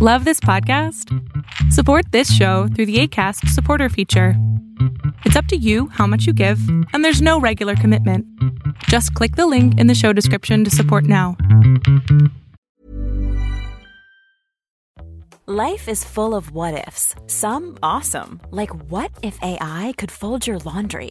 Love this podcast? Support this show through the ACAST supporter feature. It's up to you how much you give, and there's no regular commitment. Just click the link in the show description to support now. Life is full of what ifs, some awesome, like what if AI could fold your laundry?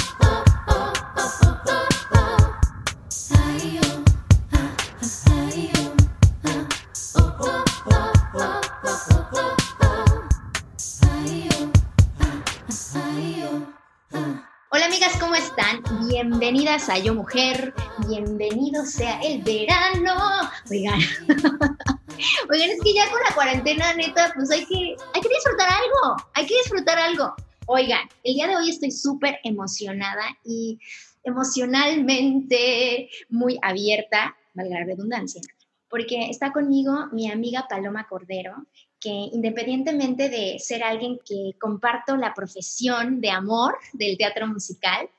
Amigas, ¿cómo están? Bienvenidas a Yo Mujer, bienvenido sea el verano. Oigan, oigan, es que ya con la cuarentena, neta, pues hay que, hay que disfrutar algo, hay que disfrutar algo. Oigan, el día de hoy estoy súper emocionada y emocionalmente muy abierta, valga la redundancia, porque está conmigo mi amiga Paloma Cordero, que independientemente de ser alguien que comparto la profesión de amor del teatro musical,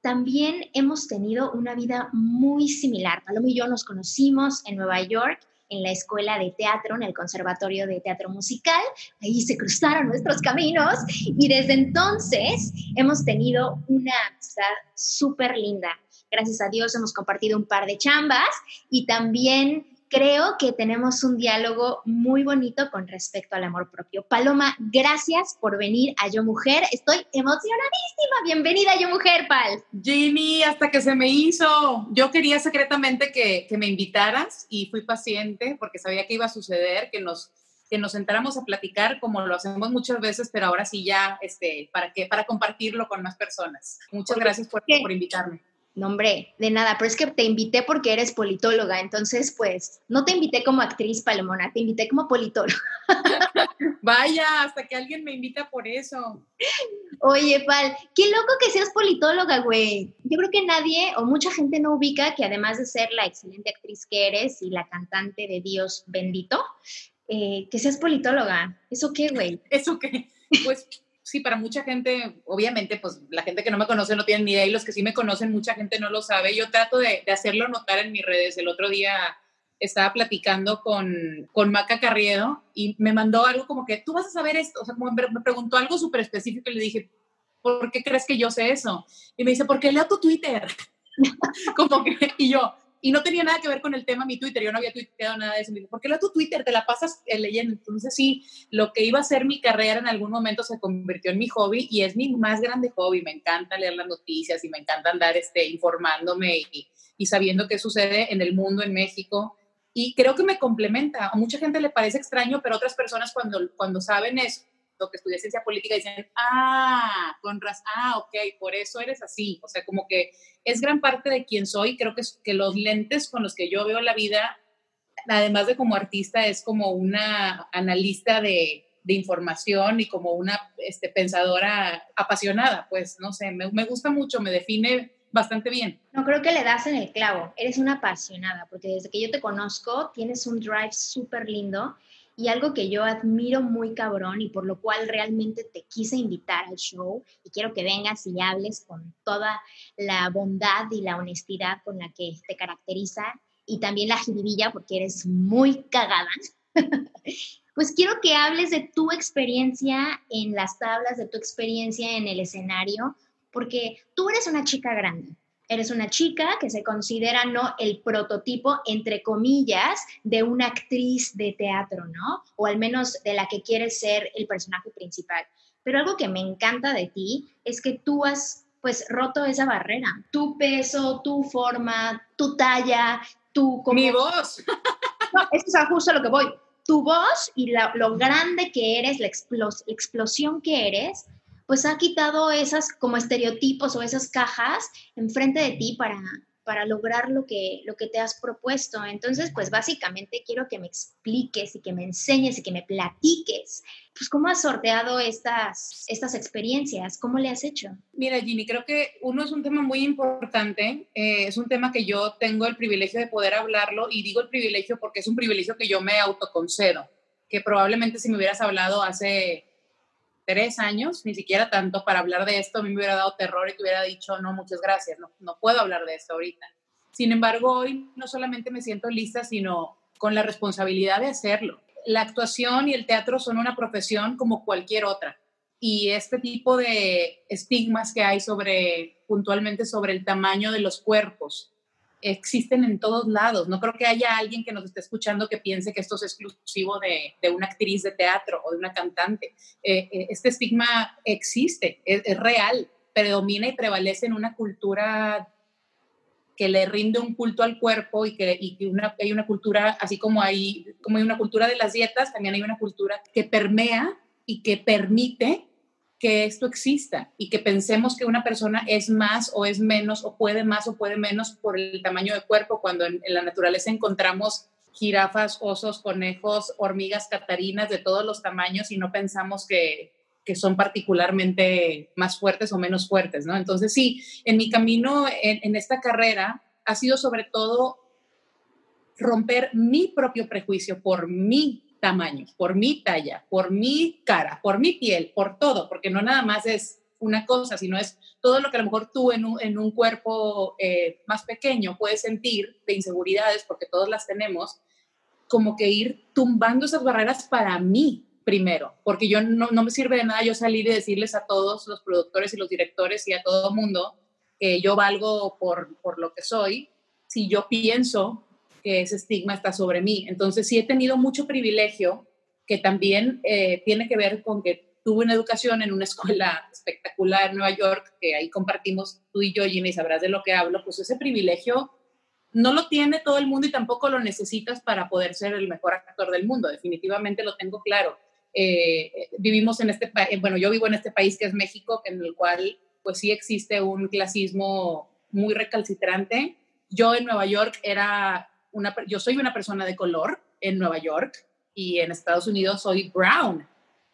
también hemos tenido una vida muy similar. Paloma y yo nos conocimos en Nueva York en la escuela de teatro, en el Conservatorio de Teatro Musical. Ahí se cruzaron nuestros caminos y desde entonces hemos tenido una amistad súper linda. Gracias a Dios hemos compartido un par de chambas y también creo que tenemos un diálogo muy bonito con respecto al amor propio. Paloma, gracias por venir a Yo Mujer. Estoy emocionadísima. Bienvenida a Yo Mujer, Pal. Jimmy, hasta que se me hizo. Yo quería secretamente que, que me invitaras y fui paciente porque sabía que iba a suceder, que nos que nos sentáramos a platicar como lo hacemos muchas veces, pero ahora sí ya, este, para que, para compartirlo con más personas. Muchas gracias por, por invitarme. No, hombre, de nada, pero es que te invité porque eres politóloga, entonces pues no te invité como actriz Palomona, te invité como politóloga. Vaya, hasta que alguien me invita por eso. Oye, Pal, qué loco que seas politóloga, güey. Yo creo que nadie o mucha gente no ubica que además de ser la excelente actriz que eres y la cantante de Dios bendito, eh, que seas politóloga. ¿Eso qué, güey? ¿Eso qué? Pues sí, para mucha gente, obviamente, pues la gente que no me conoce no tiene ni idea y los que sí me conocen, mucha gente no lo sabe. Yo trato de, hacerlo notar en mis redes. El otro día estaba platicando con, con Maca Carriedo y me mandó algo como que, tú vas a saber esto, o sea, me preguntó algo súper específico y le dije, ¿por qué crees que yo sé eso? Y me dice, porque leo tu Twitter. como que, y yo, y no tenía nada que ver con el tema mi Twitter, yo no había tuiteado nada de eso. Me dijo, ¿por qué leo tu Twitter? Te la pasas eh, leyendo. Entonces sí, lo que iba a ser mi carrera en algún momento se convirtió en mi hobby y es mi más grande hobby. Me encanta leer las noticias y me encanta andar este, informándome y, y sabiendo qué sucede en el mundo, en México. Y creo que me complementa. A mucha gente le parece extraño, pero otras personas cuando, cuando saben eso, que estudié ciencia política dicen, ah, con razón, ah, ok, por eso eres así. O sea, como que es gran parte de quien soy. Creo que, que los lentes con los que yo veo la vida, además de como artista, es como una analista de, de información y como una este, pensadora apasionada, pues, no sé, me, me gusta mucho, me define bastante bien. No, creo que le das en el clavo. Eres una apasionada, porque desde que yo te conozco tienes un drive súper lindo y algo que yo admiro muy cabrón y por lo cual realmente te quise invitar al show y quiero que vengas y hables con toda la bondad y la honestidad con la que te caracteriza y también la jiribilla porque eres muy cagada. pues quiero que hables de tu experiencia en las tablas, de tu experiencia en el escenario, porque tú eres una chica grande, Eres una chica que se considera no el prototipo, entre comillas, de una actriz de teatro, ¿no? O al menos de la que quieres ser el personaje principal. Pero algo que me encanta de ti es que tú has pues roto esa barrera. Tu peso, tu forma, tu talla, tu... Como... Mi voz. No, esto es justo a lo que voy. Tu voz y lo grande que eres, la explosión que eres, pues ha quitado esas como estereotipos o esas cajas enfrente de ti para, para lograr lo que, lo que te has propuesto. Entonces, pues básicamente quiero que me expliques y que me enseñes y que me platiques, pues cómo has sorteado estas, estas experiencias, cómo le has hecho. Mira, Ginny, creo que uno es un tema muy importante, eh, es un tema que yo tengo el privilegio de poder hablarlo y digo el privilegio porque es un privilegio que yo me autoconcedo, que probablemente si me hubieras hablado hace tres años, ni siquiera tanto, para hablar de esto, a mí me hubiera dado terror y te hubiera dicho, no, muchas gracias, no, no puedo hablar de esto ahorita. Sin embargo, hoy no solamente me siento lista, sino con la responsabilidad de hacerlo. La actuación y el teatro son una profesión como cualquier otra. Y este tipo de estigmas que hay sobre, puntualmente sobre el tamaño de los cuerpos, existen en todos lados. No creo que haya alguien que nos esté escuchando que piense que esto es exclusivo de, una actriz de teatro o de una cantante. Eh, eh, este estigma existe, es, real, predomina y prevalece en una cultura que le rinde un culto al cuerpo y que, y una, hay una cultura, así como hay, como hay una cultura de las dietas, también hay una cultura que permea y que permite que esto exista y que pensemos que una persona es más o es menos o puede más o puede menos por el tamaño de cuerpo, cuando en, la naturaleza encontramos jirafas, osos, conejos, hormigas catarinas de todos los tamaños y no pensamos que, que son particularmente más fuertes o menos fuertes, ¿no? Entonces sí, en mi camino en, en esta carrera ha sido sobre todo romper mi propio prejuicio por mí tamaño, por mi talla, por mi cara, por mi piel, por todo, porque no nada más es una cosa, sino es todo lo que a lo mejor tú en un, en un cuerpo eh, más pequeño puedes sentir de inseguridades, porque todos las tenemos, como que ir tumbando esas barreras para mí primero, porque yo no, no me sirve de nada yo salir y decirles a todos los productores y los directores y a todo mundo que yo valgo por, por lo que soy, si yo pienso que ese estigma está sobre mí. Entonces sí he tenido mucho privilegio que también eh, tiene que ver con que tuve una educación en una escuela espectacular en Nueva York, que ahí compartimos tú y yo, Jimmy, sabrás de lo que hablo, pues ese privilegio no lo tiene todo el mundo y tampoco lo necesitas para poder ser el mejor actor del mundo, definitivamente lo tengo claro. Eh, vivimos en este país, bueno, yo vivo en este país que es México, en el cual pues sí existe un clasismo muy recalcitrante. Yo en Nueva York era yo soy una persona de color en Nueva York y en Estados Unidos soy brown,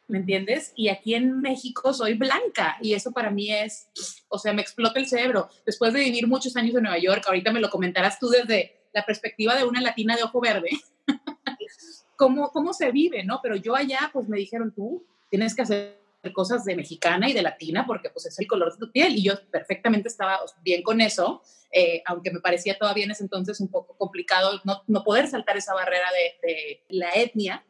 ¿me entiendes? Y aquí en México soy blanca y eso para mí es, o sea, me explota el cerebro. Después de vivir muchos años en Nueva York, ahorita me lo comentarás tú desde la perspectiva de una latina de ojo verde, cómo, cómo se vive, ¿no? Pero yo allá, pues me dijeron, tú tienes que hacer cosas de mexicana y de latina porque pues es el color de tu piel y yo perfectamente estaba bien con eso, eh, aunque me parecía todavía en ese entonces un poco complicado no, no poder saltar esa barrera de, de, la etnia,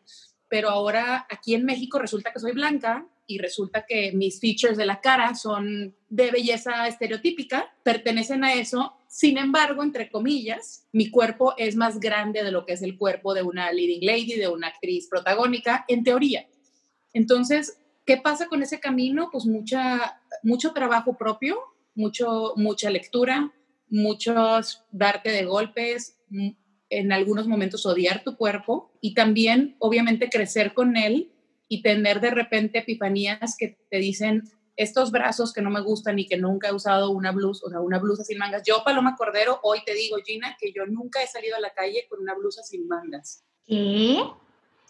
pero ahora aquí en México resulta que soy blanca y resulta que mis features de la cara son de belleza estereotípica, pertenecen a eso, sin embargo, entre comillas, mi cuerpo es más grande de lo que es el cuerpo de una leading lady, de una actriz protagónica, en teoría. Entonces, ¿Qué pasa con ese camino? Pues mucha, mucho trabajo propio, mucho, mucha lectura, muchos darte de golpes, en algunos momentos odiar tu cuerpo y también obviamente crecer con él y tener de repente epifanías que te dicen estos brazos que no me gustan y que nunca he usado una blusa, o sea, una blusa sin mangas. Yo, Paloma Cordero, hoy te digo, Gina, que yo nunca he salido a la calle con una blusa sin mangas. ¿Qué?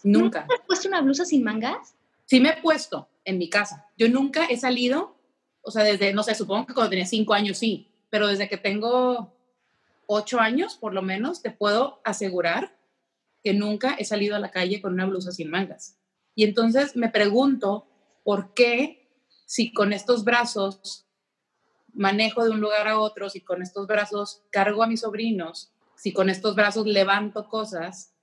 Nunca. ¿Nunca has puesto una blusa sin mangas? Sí me he puesto en mi casa. Yo nunca he salido, o sea, desde, no sé, supongo que cuando tenía cinco años sí, pero desde que tengo ocho años, por lo menos, te puedo asegurar que nunca he salido a la calle con una blusa sin mangas. Y entonces me pregunto, ¿por qué si con estos brazos manejo de un lugar a otro, si con estos brazos cargo a mis sobrinos, si con estos brazos levanto cosas,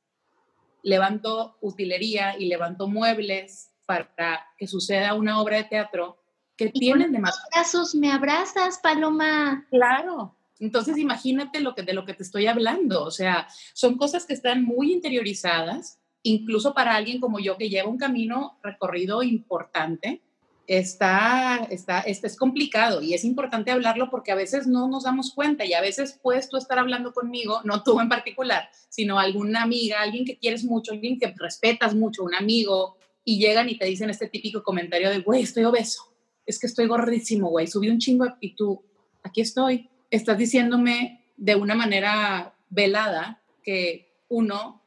levanto utilería y levanto muebles para que suceda una obra de teatro que tienen de más. brazos me abrazas, Paloma. Claro. Entonces imagínate lo que, de lo que te estoy hablando. O sea, son cosas que están muy interiorizadas, incluso para alguien como yo que lleva un camino recorrido importante. Está, está, está, es complicado y es importante hablarlo porque a veces no nos damos cuenta y a veces puedes tú estar hablando conmigo, no tú en particular, sino alguna amiga, alguien que quieres mucho, alguien que respetas mucho, un amigo, y llegan y te dicen este típico comentario de, güey, estoy obeso, es que estoy gordísimo, güey, subí un chingo y tú, aquí estoy, estás diciéndome de una manera velada que uno,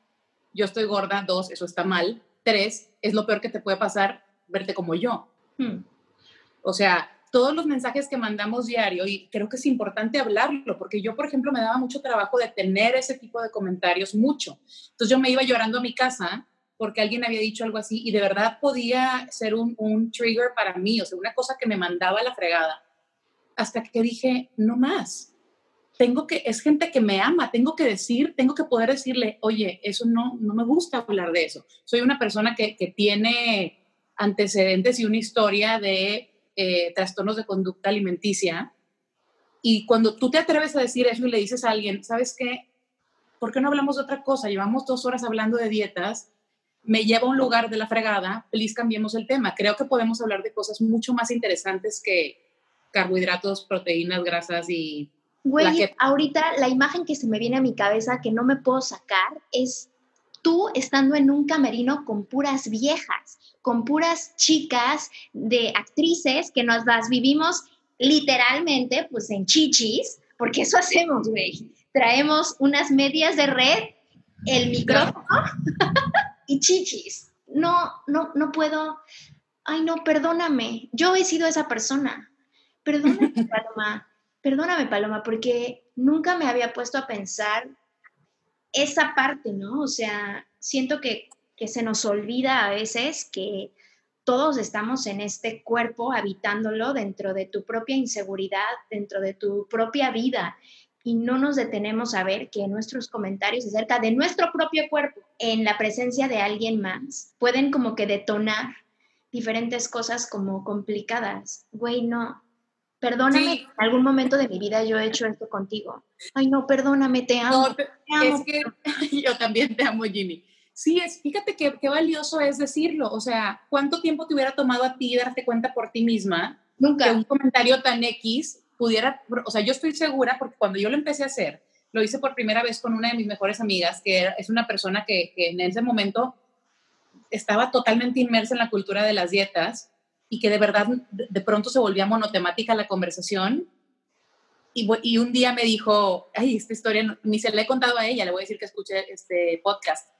yo estoy gorda, dos, eso está mal, tres, es lo peor que te puede pasar verte como yo. Hmm. O sea, todos los mensajes que mandamos diario, y creo que es importante hablarlo, porque yo, por ejemplo, me daba mucho trabajo de tener ese tipo de comentarios, mucho. Entonces yo me iba llorando a mi casa porque alguien había dicho algo así y de verdad podía ser un, un trigger para mí, o sea, una cosa que me mandaba a la fregada, hasta que dije, no más. Tengo que, es gente que me ama, tengo que decir, tengo que poder decirle, oye, eso no, no me gusta hablar de eso. Soy una persona que, que tiene antecedentes y una historia de eh, trastornos de conducta alimenticia. Y cuando tú te atreves a decir eso y le dices a alguien, ¿sabes qué? ¿Por qué no hablamos de otra cosa? Llevamos dos horas hablando de dietas, me lleva a un lugar de la fregada, feliz cambiemos el tema. Creo que podemos hablar de cosas mucho más interesantes que carbohidratos, proteínas, grasas y... Güey, ahorita la imagen que se me viene a mi cabeza que no me puedo sacar es tú estando en un camerino con puras viejas, con puras chicas de actrices que nos las vivimos literalmente pues en chichis, porque eso hacemos, güey. Traemos unas medias de red, el micrófono y chichis. No, no, no puedo. Ay, no, perdóname. Yo he sido esa persona. Perdóname, Paloma. Perdóname, Paloma, porque nunca me había puesto a pensar esa parte, ¿no? O sea, siento que, se nos olvida a veces que todos estamos en este cuerpo habitándolo dentro de tu propia inseguridad, dentro de tu propia vida y no nos detenemos a ver que nuestros comentarios acerca de nuestro propio cuerpo en la presencia de alguien más pueden como que detonar diferentes cosas como complicadas. Güey, no, Perdóname, en algún momento de mi vida yo he hecho esto contigo. Ay, no, perdóname, te amo. Es que yo también te amo, Jimmy. Sí, es, fíjate qué, qué valioso es decirlo. O sea, ¿cuánto tiempo te hubiera tomado a ti darte cuenta por ti misma Nunca. que un comentario tan X pudiera, o sea, yo estoy segura porque cuando yo lo empecé a hacer, lo hice por primera vez con una de mis mejores amigas, que es una persona que, en ese momento estaba totalmente inmersa en la cultura de las dietas y que de verdad de pronto se volvía monotemática la conversación. Y, y un día me dijo, ay, esta historia ni se la he contado a ella, le voy a decir que escuché este podcast.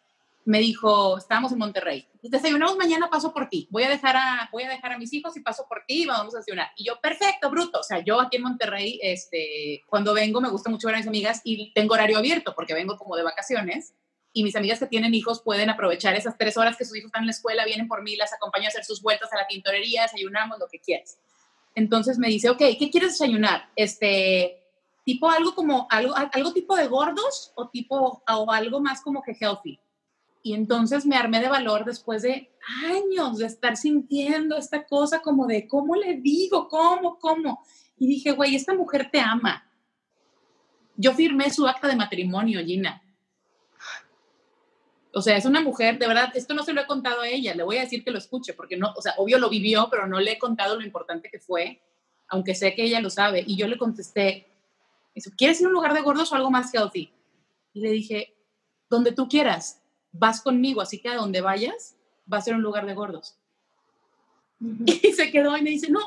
Me dijo, estábamos en Monterrey, desayunamos mañana, paso por ti, voy a, dejar a, voy a dejar a mis hijos y paso por ti y vamos a desayunar. Y yo, perfecto, bruto. O sea, yo aquí en Monterrey, este, cuando vengo me gusta mucho ver a mis amigas y tengo horario abierto porque vengo como de vacaciones y mis amigas que tienen hijos pueden aprovechar esas tres horas que sus hijos están en la escuela, vienen por mí, las acompaño a hacer sus vueltas a la tintorería, desayunamos, lo que quieras. Entonces me dice, ok, ¿qué quieres desayunar? Este, tipo algo como, algo, algo tipo de gordos o tipo, o algo más como que healthy. Y entonces me armé de valor después de años de estar sintiendo esta cosa como de, ¿cómo le digo? ¿Cómo? ¿Cómo? Y dije, güey, esta mujer te ama. Yo firmé su acta de matrimonio, Gina. O sea, es una mujer, de verdad, esto no se lo he contado a ella, le voy a decir que lo escuche, porque no, o sea, obvio lo vivió, pero no le he contado lo importante que fue, aunque sé que ella lo sabe. Y yo le contesté, ¿quieres ir a un lugar de gordos o algo más healthy? Y le dije, donde tú quieras, vas conmigo, así que a donde vayas, va a ser un lugar de gordos. Y se quedó y me dice, no,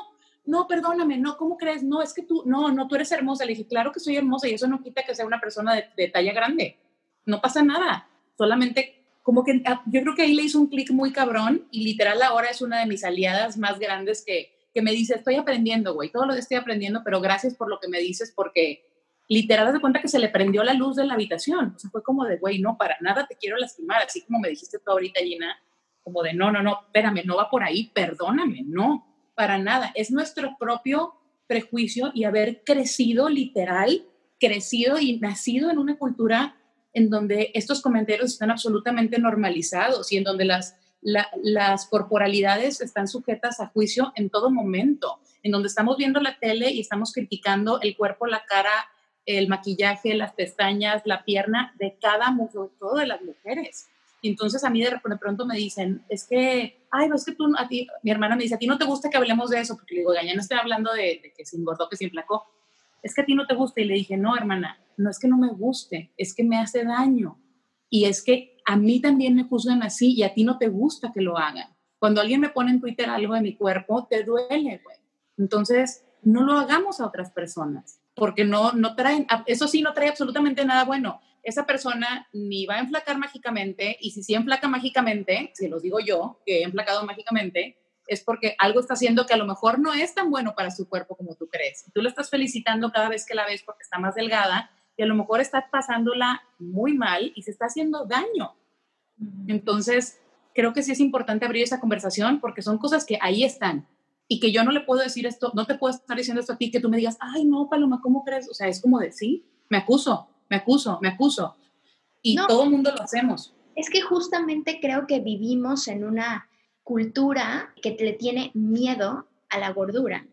no, perdóname, no, ¿cómo crees? No, es que tú, no, no, tú eres hermosa. Le dije, claro que soy hermosa y eso no quita que sea una persona de, de talla grande. No pasa nada. Solamente como que ah, yo creo que ahí le hizo un clic muy cabrón y literal ahora es una de mis aliadas más grandes que, que me dice, estoy aprendiendo, güey, todo lo que estoy aprendiendo, pero gracias por lo que me dices porque literal de cuenta que se le prendió la luz de la habitación. O sea, fue como de, güey, no, para nada te quiero lastimar, así como me dijiste tú ahorita, Gina, como de, no, no, no, espérame, no va por ahí, perdóname, no, para nada. Es nuestro propio prejuicio y haber crecido literal, crecido y nacido en una cultura en donde estos comentarios están absolutamente normalizados y en donde las, las corporalidades están sujetas a juicio en todo momento, en donde estamos viendo la tele y estamos criticando el cuerpo, la cara, el maquillaje, las pestañas, la pierna de cada mujer, todo de las mujeres. Y entonces a mí de, pronto me dicen, es que, ay, es que tú, a ti, mi hermana me dice, a ti no te gusta que hablemos de eso, porque le digo, ya no estoy hablando de, que se engordó, que se implacó, es que a ti no te gusta. Y le dije, no, hermana, no es que no me guste, es que me hace daño. Y es que a mí también me juzgan así y a ti no te gusta que lo hagan. Cuando alguien me pone en Twitter algo de mi cuerpo, te duele, güey. Entonces, no lo hagamos a otras personas. Porque no, no traen, eso sí, no trae absolutamente nada bueno. Esa persona ni va a enflacar mágicamente, y si sí enflaca mágicamente, si los digo yo, que he enflacado mágicamente, es porque algo está haciendo que a lo mejor no es tan bueno para su cuerpo como tú crees. Tú lo estás felicitando cada vez que la ves porque está más delgada y a lo mejor está pasándola muy mal y se está haciendo daño. Entonces, creo que sí es importante abrir esa conversación porque son cosas que ahí están y que yo no le puedo decir esto, no te puedo estar diciendo esto a ti, que tú me digas, ay, no, Paloma, ¿cómo crees? O sea, es como de, sí, me acuso, me acuso, me acuso. Y todo el mundo lo hacemos. Es que justamente creo que vivimos en una cultura que le tiene miedo a la gordura,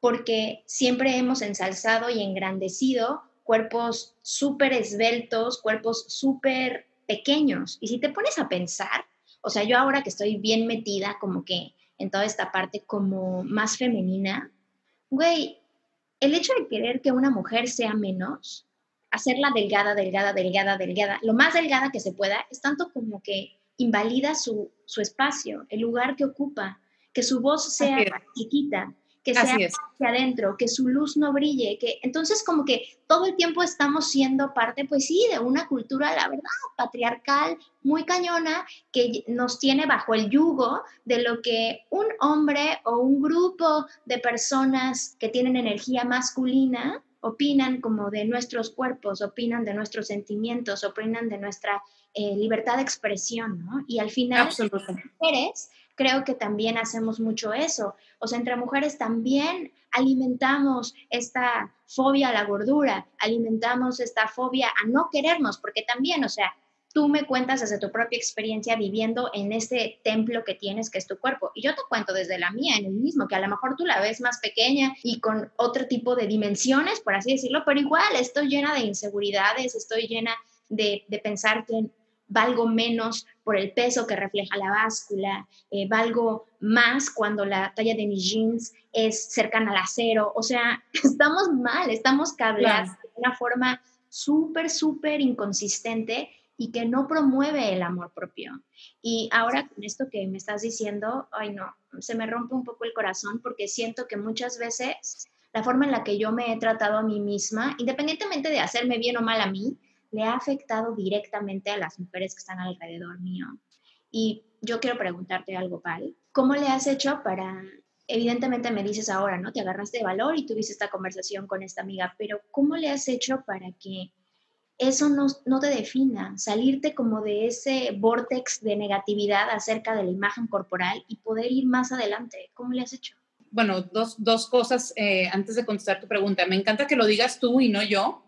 porque siempre hemos ensalzado y engrandecido cuerpos súper esbeltos, cuerpos súper pequeños. Y si te pones a pensar, o sea, yo ahora que estoy bien metida como que en toda esta parte como más femenina, güey, el hecho de querer que una mujer sea menos, hacerla delgada, delgada, delgada, delgada, lo más delgada que se pueda, es tanto como que invalida su, su espacio, el lugar que ocupa, que su voz sea chiquita, que sea hacia adentro, que su luz no brille, que entonces como que todo el tiempo estamos siendo parte, pues sí, de una cultura, la verdad, patriarcal, muy cañona, que nos tiene bajo el yugo de lo que un hombre o un grupo de personas que tienen energía masculina opinan como de nuestros cuerpos, opinan de nuestros sentimientos, opinan de nuestra eh, libertad de expresión, ¿no? Y al final, mujeres creo que también hacemos mucho eso. O sea, entre mujeres también alimentamos esta fobia a la gordura, alimentamos esta fobia a no querernos, porque también, o sea, tú me cuentas desde tu propia experiencia viviendo en este templo que tienes, que es tu cuerpo. Y yo te cuento desde la mía, en el mismo, que a lo mejor tú la ves más pequeña y con otro tipo de dimensiones, por así decirlo, pero igual estoy llena de inseguridades, estoy llena de, de pensar que valgo menos por el peso que refleja la báscula, eh, valgo más cuando la talla de mis jeans es cercana al acero, o sea, estamos mal, estamos cableados de una forma súper, súper inconsistente y que no promueve el amor propio. Y ahora con esto que me estás diciendo, ay no, se me rompe un poco el corazón porque siento que muchas veces la forma en la que yo me he tratado a mí misma, independientemente de hacerme bien o mal a mí, le ha afectado directamente a las mujeres que están alrededor mío. Y yo quiero preguntarte algo, Pal. ¿Cómo le has hecho para, evidentemente me dices ahora, ¿no? Te agarraste de valor y tuviste esta conversación con esta amiga, pero ¿cómo le has hecho para que eso no, no te defina, salirte como de ese vortex de negatividad acerca de la imagen corporal y poder ir más adelante? ¿Cómo le has hecho? Bueno, dos, dos cosas eh, antes de contestar tu pregunta. Me encanta que lo digas tú y no yo,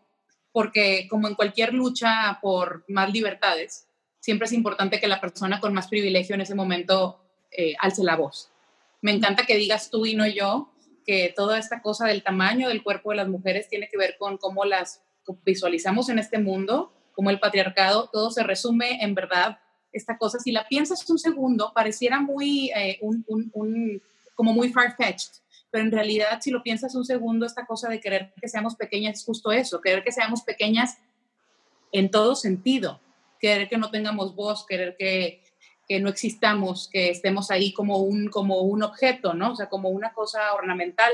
porque como en cualquier lucha por más libertades, siempre es importante que la persona con más privilegio en ese momento eh, alce la voz. Me encanta que digas tú y no yo que toda esta cosa del tamaño del cuerpo de las mujeres tiene que ver con cómo las visualizamos en este mundo, como el patriarcado, todo se resume en verdad esta cosa. Si la piensas un segundo, pareciera muy, eh, como muy far-fetched, pero en realidad si lo piensas un segundo, esta cosa de querer que seamos pequeñas es justo eso, querer que seamos pequeñas en todo sentido, querer que no tengamos voz, querer que, que no existamos, que estemos ahí como un, como un objeto, ¿no? O sea, como una cosa ornamental.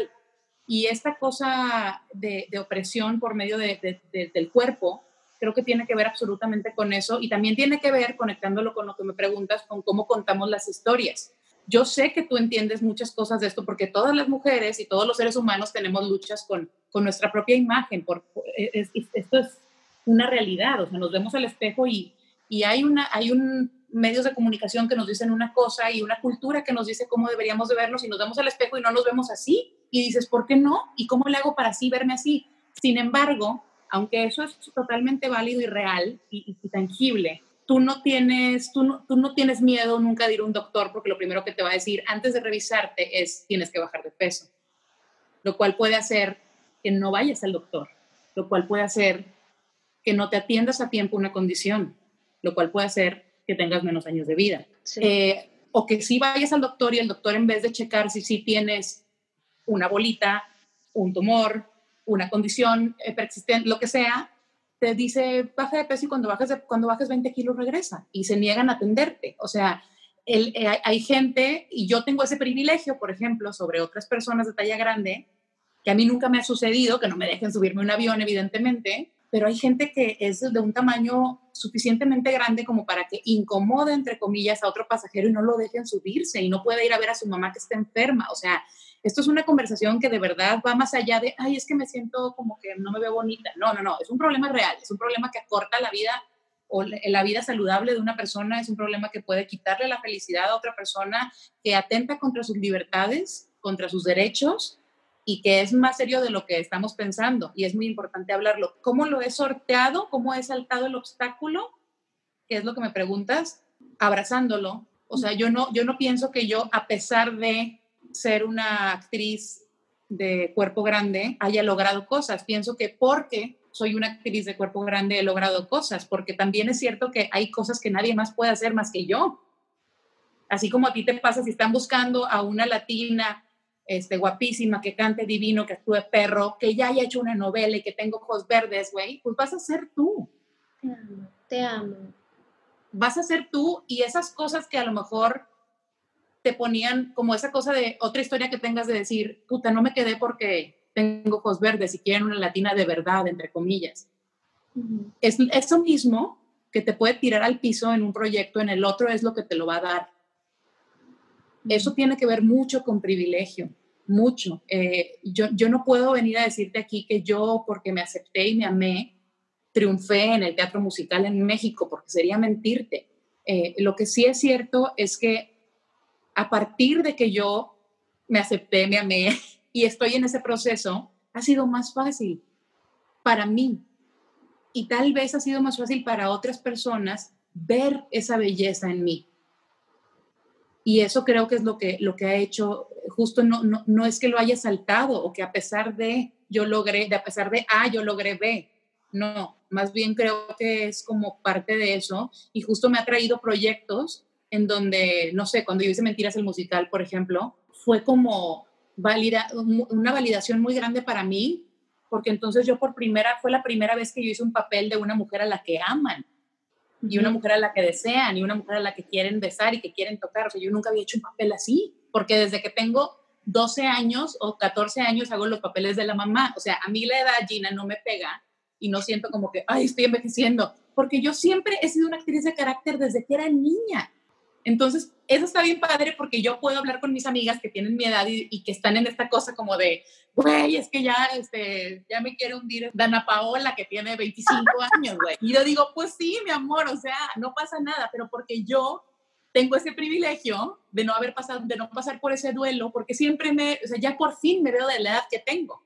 Y esta cosa de, de opresión por medio de, del cuerpo, creo que tiene que ver absolutamente con eso y también tiene que ver, conectándolo con lo que me preguntas, con cómo contamos las historias yo sé que tú entiendes muchas cosas de esto porque todas las mujeres y todos los seres humanos tenemos luchas con, con nuestra propia imagen. Por, esto es una realidad, o sea, nos vemos al espejo y, y hay, una, hay un medios de comunicación que nos dicen una cosa y una cultura que nos dice cómo deberíamos de vernos y nos vemos al espejo y no nos vemos así. Y dices, ¿por qué no? ¿Y cómo le hago para así verme así? Sin embargo, aunque eso es totalmente válido y real y tangible, tú no tienes, tú no, tú no tienes miedo nunca de ir a un doctor porque lo primero que te va a decir antes de revisarte es tienes que bajar de peso, lo cual puede hacer que no vayas al doctor, lo cual puede hacer que no te atiendas a tiempo una condición, lo cual puede hacer que tengas menos años de vida. Eh, o que si vayas al doctor y el doctor en vez de checar si sí tienes una bolita, un tumor, una condición eh, persistente, lo que sea, te dice baja de peso y cuando bajes, cuando bajes 20 kilos regresa y se niegan a atenderte. O sea, el, eh, hay gente, y yo tengo ese privilegio, por ejemplo, sobre otras personas de talla grande, que a mí nunca me ha sucedido, que no me dejen subirme un avión, evidentemente, pero hay gente que es de un tamaño suficientemente grande como para que incomode, entre comillas, a otro pasajero y no lo dejen subirse y no puede ir a ver a su mamá que está enferma. O sea, esto es una conversación que de verdad va más allá de, ay, es que me siento como que no me veo bonita. No, no, no, es un problema real, es un problema que acorta la vida o la vida saludable de una persona, es un problema que puede quitarle la felicidad a otra persona, que atenta contra sus libertades, contra sus derechos y que es más serio de lo que estamos pensando y es muy importante hablarlo. ¿Cómo lo he sorteado? ¿Cómo he saltado el obstáculo? ¿Qué es lo que me preguntas? Abrazándolo. O sea, yo no, yo no pienso que yo, a pesar de ser una actriz de cuerpo grande, haya logrado cosas. Pienso que porque soy una actriz de cuerpo grande he logrado cosas, porque también es cierto que hay cosas que nadie más puede hacer más que yo. Así como a ti te pasa si están buscando a una latina este, guapísima, que cante divino, que actúe perro, que ya haya hecho una novela y que tenga ojos verdes, güey, pues vas a ser tú. Te amo, te amo. Vas a ser tú y esas cosas que a lo mejor te ponían como esa cosa de otra historia que tengas de decir, puta, no me quedé porque tengo ojos verdes y quieren una latina de verdad, entre comillas. Es eso mismo que te puede tirar al piso en un proyecto, en el otro es lo que te lo va a dar. Eso tiene que ver mucho con privilegio, mucho. Eh, yo, yo no puedo venir a decirte aquí que yo, porque me acepté y me amé, triunfé en el teatro musical en México, porque sería mentirte. Eh, lo que sí es cierto es que a partir de que yo me acepté, me amé y estoy en ese proceso, ha sido más fácil para mí. Y tal vez ha sido más fácil para otras personas ver esa belleza en mí. Y eso creo que es lo que, lo que ha hecho, justo no, no, no es que lo haya saltado o que a pesar de yo logré, de a pesar de A, yo logré B. No, más bien creo que es como parte de eso y justo me ha traído proyectos en donde, no sé, cuando yo hice Mentiras el musical, por ejemplo, fue como valida, una validación muy grande para mí, porque entonces yo por primera, fue la primera vez que yo hice un papel de una mujer a la que aman, y una mujer a la que desean, y una mujer a la que quieren besar y que quieren tocar. O sea, yo nunca había hecho un papel así, porque desde que tengo 12 años o 14 años hago los papeles de la mamá. O sea, a mí la edad, Gina, no me pega y no siento como que, ay, estoy envejeciendo, porque yo siempre he sido una actriz de carácter desde que era niña. Entonces, eso está bien padre porque yo puedo hablar con mis amigas que tienen mi edad y, que están en esta cosa como de, güey, es que ya, este, ya me quiere hundir Dana Paola que tiene 25 años, güey. Y yo digo, pues sí, mi amor, o sea, no pasa nada, pero porque yo tengo ese privilegio de no haber pasado, de no pasar por ese duelo, porque siempre me, o sea, ya por fin me veo de la edad que tengo.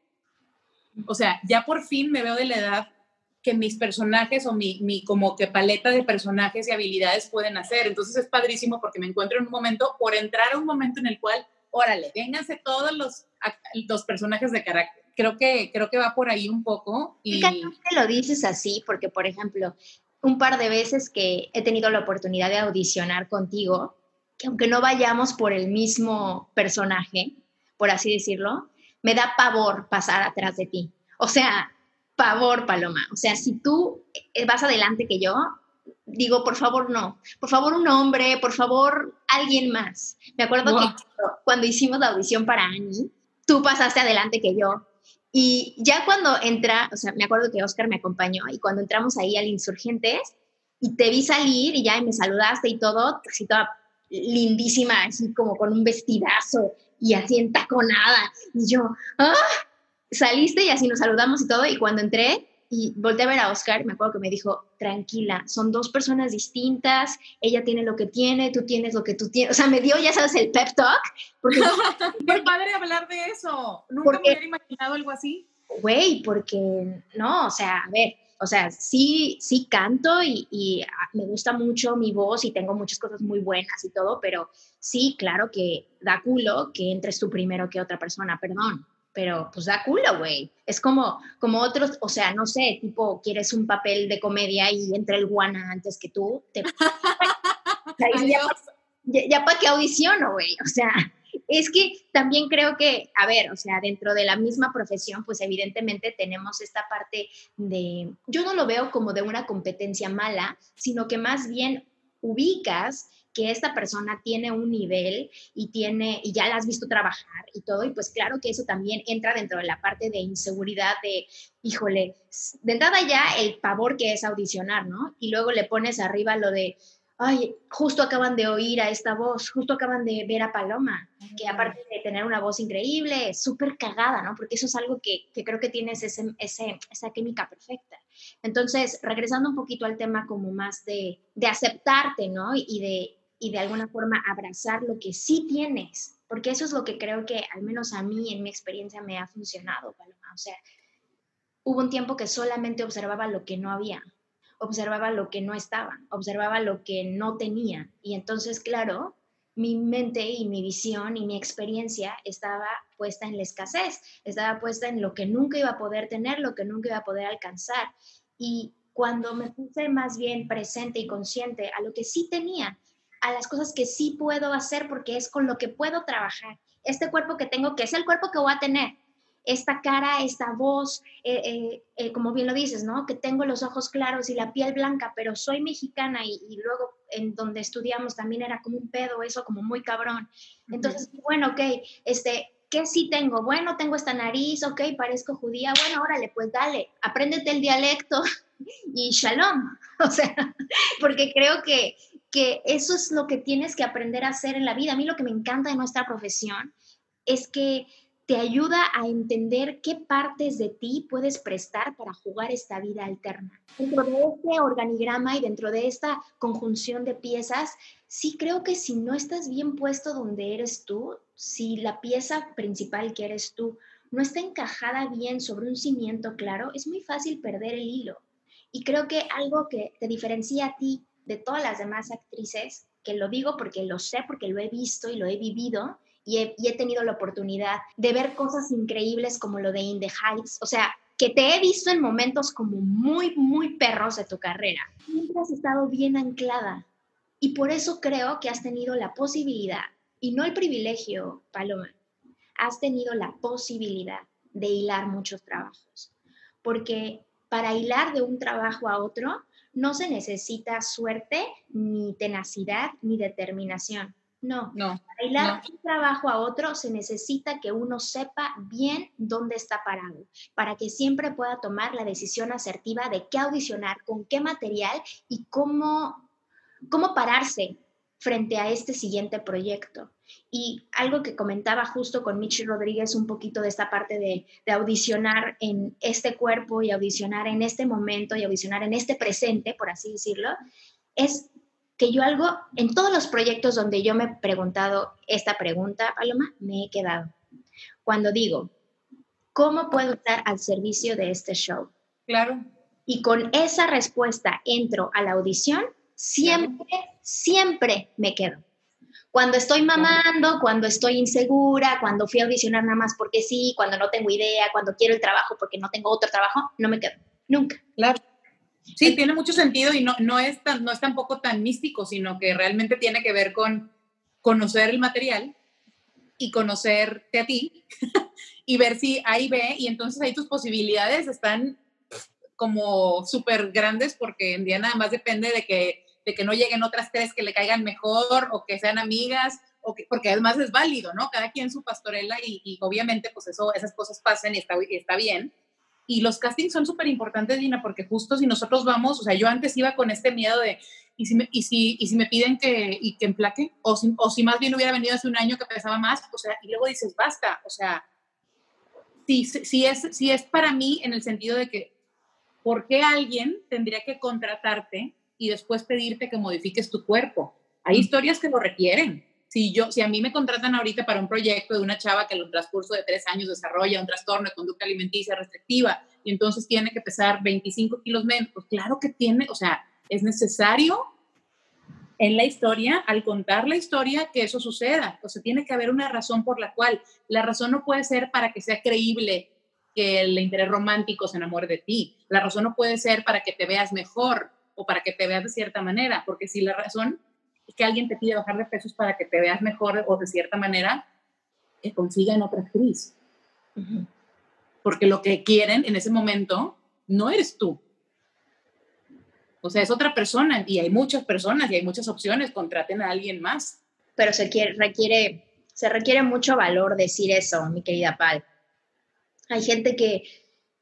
O sea, ya por fin me veo de la edad que mis personajes o mi, mi, como que paleta de personajes y habilidades pueden hacer. Entonces es padrísimo porque me encuentro en un momento, por entrar a un momento en el cual, órale, vénganse todos los, los personajes de carácter. Creo que, creo que va por ahí un poco. Y te lo dices así porque, por ejemplo, un par de veces que he tenido la oportunidad de audicionar contigo, que aunque no vayamos por el mismo personaje, por así decirlo, me da pavor pasar atrás de ti. O sea, pavor, Paloma. O sea, si tú eh, vas adelante que yo, digo, por favor, no. Por favor, un hombre, por favor, alguien más. Me acuerdo que cuando hicimos la audición para Annie, tú pasaste adelante que yo. Y ya cuando entra, o sea, me acuerdo que Oscar me acompañó y cuando entramos ahí al Insurgentes y te vi salir y ya me saludaste y todo, así toda lindísima, así como con un vestidazo y así entaconada. Y yo, ¡ah! Saliste y así nos saludamos y todo, y cuando entré y volteé a ver a Oscar, me acuerdo que me dijo, tranquila, son dos personas distintas, ella tiene lo que tiene, tú tienes lo que tú tienes, o sea, me dio, ya sabes, el pep talk. Porque, Qué padre hablar de eso, nunca me hubiera imaginado algo así. Güey, porque, no, o sea, a ver, o sea, sí, sí canto y, y, me gusta mucho mi voz y tengo muchas cosas muy buenas y todo, pero sí, claro que da culo que entres tú primero que otra persona, perdón pero pues da culo, güey. Es como, como otros, o sea, no sé, tipo, quieres un papel de comedia y entra el guana antes que tú, te... ya, para qué audiciono, güey. O sea, es que también creo que, a ver, o sea, dentro de la misma profesión, pues evidentemente tenemos esta parte de, yo no lo veo como de una competencia mala, sino que más bien ubicas que esta persona tiene un nivel y tiene y ya la has visto trabajar y todo y pues claro que eso también entra dentro de la parte de inseguridad de híjole, de entrada ya el pavor que es audicionar, ¿no? Y luego le pones arriba lo de ay, justo acaban de oír a esta voz, justo acaban de ver a Paloma, que aparte de tener una voz increíble, súper cagada, ¿no? Porque eso es algo que, creo que tienes ese, esa química perfecta. Entonces, regresando un poquito al tema como más de, de aceptarte, ¿no? Y de, y de alguna forma abrazar lo que sí tienes, porque eso es lo que creo que al menos a mí en mi experiencia me ha funcionado, Paloma. O sea, hubo un tiempo que solamente observaba lo que no había observaba lo que no estaba, observaba lo que no tenía. Y entonces, claro, mi mente y mi visión y mi experiencia estaba puesta en la escasez, estaba puesta en lo que nunca iba a poder tener, lo que nunca iba a poder alcanzar. Y cuando me puse más bien presente y consciente a lo que sí tenía, a las cosas que sí puedo hacer porque es con lo que puedo trabajar, este cuerpo que tengo, que es el cuerpo que voy a tener, esta cara, esta voz, eh, eh, eh, como bien lo dices, ¿no? Que tengo los ojos claros y la piel blanca, pero soy mexicana y, luego en donde estudiamos también era como un pedo, eso como muy cabrón. Entonces, bueno, ok, este, ¿qué sí tengo? Bueno, tengo esta nariz, ok, parezco judía, bueno, órale, pues dale, apréndete el dialecto y shalom. O sea, porque creo que, que eso es lo que tienes que aprender a hacer en la vida. A mí lo que me encanta de nuestra profesión es que te ayuda a entender qué partes de ti puedes prestar para jugar esta vida alterna. Dentro de este organigrama y dentro de esta conjunción de piezas, sí creo que si no estás bien puesto donde eres tú, si la pieza principal que eres tú no está encajada bien sobre un cimiento claro, es muy fácil perder el hilo. Y creo que algo que te diferencia a ti de todas las demás actrices, que lo digo porque lo sé, porque lo he visto y lo he vivido, y he, tenido la oportunidad de ver cosas increíbles como lo de In the Heights. O sea, que te he visto en momentos como muy, muy perros de tu carrera. Siempre has estado bien anclada. Y por eso creo que has tenido la posibilidad, y no el privilegio, Paloma, has tenido la posibilidad de hilar muchos trabajos. Porque para hilar de un trabajo a otro no se necesita suerte, ni tenacidad, ni determinación. No, no. Para hilar un trabajo a otro se necesita que uno sepa bien dónde está parado, para que siempre pueda tomar la decisión asertiva de qué audicionar, con qué material y cómo, cómo pararse frente a este siguiente proyecto. Y algo que comentaba justo con Michi Rodríguez, un poquito de esta parte de, de, audicionar en este cuerpo y audicionar en este momento y audicionar en este presente, por así decirlo, es que yo algo, en todos los proyectos donde yo me he preguntado esta pregunta, Paloma, me he quedado. Cuando digo, ¿cómo puedo estar al servicio de este show? Claro. Y con esa respuesta entro a la audición, siempre, siempre me quedo. Cuando estoy mamando, cuando estoy insegura, cuando fui a audicionar nada más porque sí, cuando no tengo idea, cuando quiero el trabajo porque no tengo otro trabajo, no me quedo. Nunca. Claro. Sí, tiene mucho sentido y no, no, es tan, no es tampoco tan místico, sino que realmente tiene que ver con conocer el material y conocerte a ti y ver si ahí ve y entonces ahí tus posibilidades están como súper grandes porque en día nada más depende de que, de que no lleguen otras tres que le caigan mejor o que sean amigas o que, porque además es válido, ¿no? Cada quien su pastorela y, y obviamente pues eso, esas cosas pasan y está, y está bien y los castings son súper importantes, Dina, porque justo si nosotros vamos, o sea, yo antes iba con este miedo de, ¿y si me, y si, y si me piden que, y que emplaque? O si, o si más bien hubiera venido hace un año que pesaba más, o sea, y luego dices, basta, o sea, si, si, es, si es para mí en el sentido de que, ¿por qué alguien tendría que contratarte y después pedirte que modifiques tu cuerpo? Hay historias que lo requieren si yo, si a mí me contratan ahorita para un proyecto de una chava que en un transcurso de tres años desarrolla un trastorno de conducta alimenticia restrictiva y entonces tiene que pesar 25 kilos menos, pues claro que tiene, o sea, es necesario en la historia, al contar la historia, que eso suceda. O sea, tiene que haber una razón por la cual. La razón no puede ser para que sea creíble que el interés romántico se enamore de ti. La razón no puede ser para que te veas mejor o para que te veas de cierta manera, porque si la razón que alguien te pide bajar de pesos para que te veas mejor o de cierta manera, que consigan otra actriz. Porque lo que quieren en ese momento no eres tú. O sea, es otra persona y hay muchas personas y hay muchas opciones, contraten a alguien más. Pero se quiere, requiere, se requiere mucho valor decir eso, mi querida Pal. Hay gente que,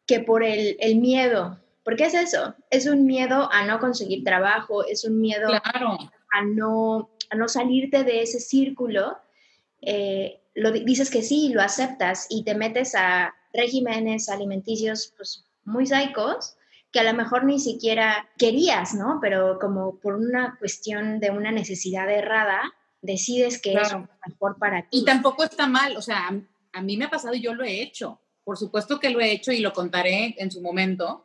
que por el, el miedo, ¿por qué es eso? Es un miedo a no conseguir trabajo, es un miedo a, no, a no salirte de ese círculo. Eh, lo dices que sí, lo aceptas y te metes a regímenes alimenticios pues, muy psicos que a lo mejor ni siquiera querías, ¿no? Pero como por una cuestión de una necesidad errada, decides que es mejor para ti. Y tampoco está mal, o sea, a, mí me ha pasado y yo lo he hecho. Por supuesto que lo he hecho y lo contaré en su momento.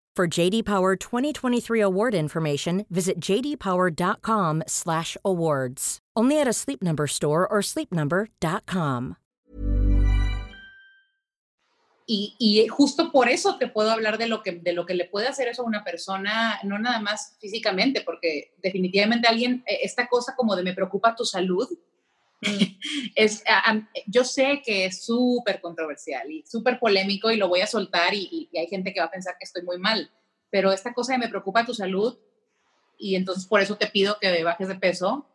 For JD Power 2023 award information, visit jdpower.com/awards. Only at a Sleep Number store or sleepnumber.com. Y, justo por eso te puedo hablar de lo, que, de lo que le puede hacer eso a una persona, no nada más físicamente, porque definitivamente alguien, eh, esta cosa como de me preocupa tu salud, es, yo sé que es súper controversial y súper polémico y lo voy a soltar y, hay gente que va a pensar que estoy muy mal, pero esta cosa de me preocupa tu salud y entonces por eso te pido que bajes de peso,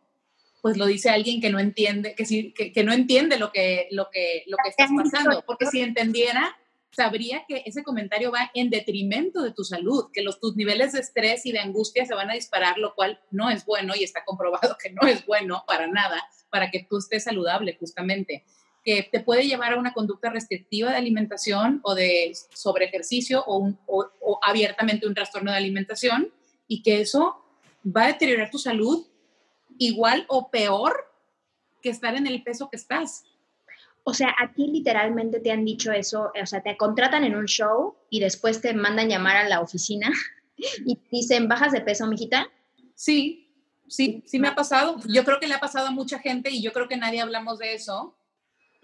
pues lo dice alguien que no entiende, que, sí, que, que no entiende lo que, lo que, lo que estás pasando, porque si entendiera, sabría que ese comentario va en detrimento de tu salud, que los, tus niveles de estrés y de angustia se van a disparar, lo cual no es bueno y está comprobado que no es bueno para nada, para que tú estés saludable justamente, que te puede llevar a una conducta restrictiva de alimentación o de sobreejercicio o, o, o abiertamente un trastorno de alimentación y que eso va a deteriorar tu salud igual o peor que estar en el peso que estás. O sea, a ti literalmente te han dicho eso, o sea, te contratan en un show y después te mandan llamar a la oficina y dicen, ¿bajas de peso, mijita? Sí, sí, sí me ha pasado. Yo creo que le ha pasado a mucha gente y yo creo que nadie hablamos de eso.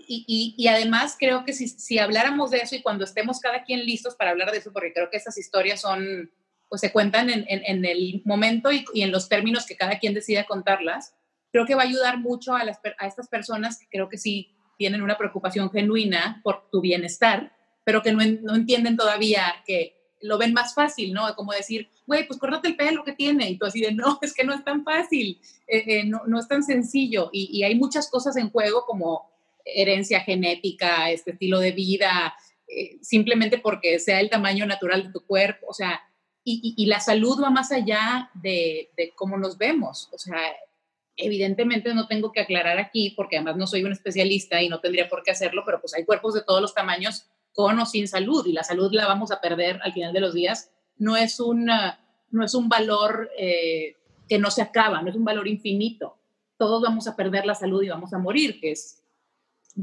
Y, y, además creo que si, si, habláramos de eso y cuando estemos cada quien listos para hablar de eso, porque creo que esas historias son, pues se cuentan en, en, en el momento y, y, en los términos que cada quien decida contarlas, creo que va a ayudar mucho a, las, a estas personas que creo que sí tienen una preocupación genuina por tu bienestar, pero que no, no entienden todavía que lo ven más fácil, ¿no? Como decir, güey, pues córtate el pelo que tiene. Y tú así de, no, es que no es tan fácil, eh, eh, no, no, es tan sencillo. Y, hay muchas cosas en juego como herencia genética, este estilo de vida, eh, simplemente porque sea el tamaño natural de tu cuerpo. O sea, y la salud va más allá de, de, cómo nos vemos. O sea, Evidentemente no tengo que aclarar aquí porque además no soy un especialista y no tendría por qué hacerlo, pero pues hay cuerpos de todos los tamaños con o sin salud y la salud la vamos a perder al final de los días. No es, una, no es un valor eh, que no se acaba, no es un valor infinito. Todos vamos a perder la salud y vamos a morir, que es,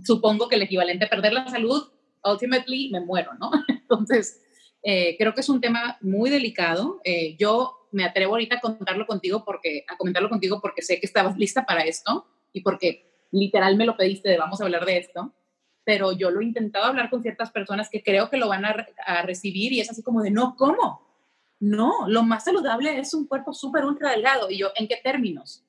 supongo que el equivalente a perder la salud, ultimately me muero, ¿no? Entonces, eh, creo que es un tema muy delicado. Eh, yo me atrevo ahorita a contarlo contigo porque, a comentarlo contigo porque sé que estabas lista para esto y porque literal me lo pediste de vamos a hablar de esto, pero yo lo he intentado hablar con ciertas personas que creo que lo van a, a recibir y es así como de, no, ¿cómo? No, lo más saludable es un cuerpo súper ultra delgado. Y yo, ¿en qué términos?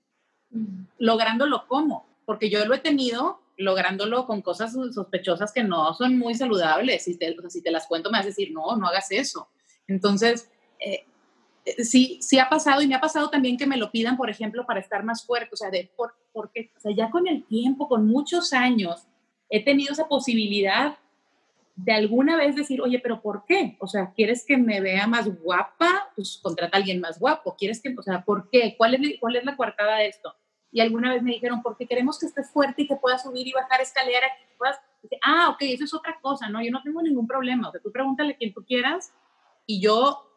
Mm. Lográndolo cómo, porque yo lo he tenido lográndolo con cosas sospechosas que no son muy saludables. Si te, o sea, si te las cuento, me vas a decir, no, no hagas eso. Entonces, eh, eh, sí, sí ha pasado y me ha pasado también que me lo pidan, por ejemplo, para estar más fuerte, o sea, de por, porque, o sea, ya con el tiempo, con muchos años, he tenido esa posibilidad de alguna vez decir, oye, pero ¿por qué? O sea, ¿quieres que me vea más guapa? Pues contrata a alguien más guapo. ¿Quieres que, o sea, ¿por qué? ¿Cuál es, cuál es la coartada de esto? Y alguna vez me dijeron, porque queremos que estés fuerte y que puedas subir y bajar escalera, que puedas... ah, ok, eso es otra cosa, ¿no? Yo no tengo ningún problema. O sea, tú pregúntale a quien tú quieras y yo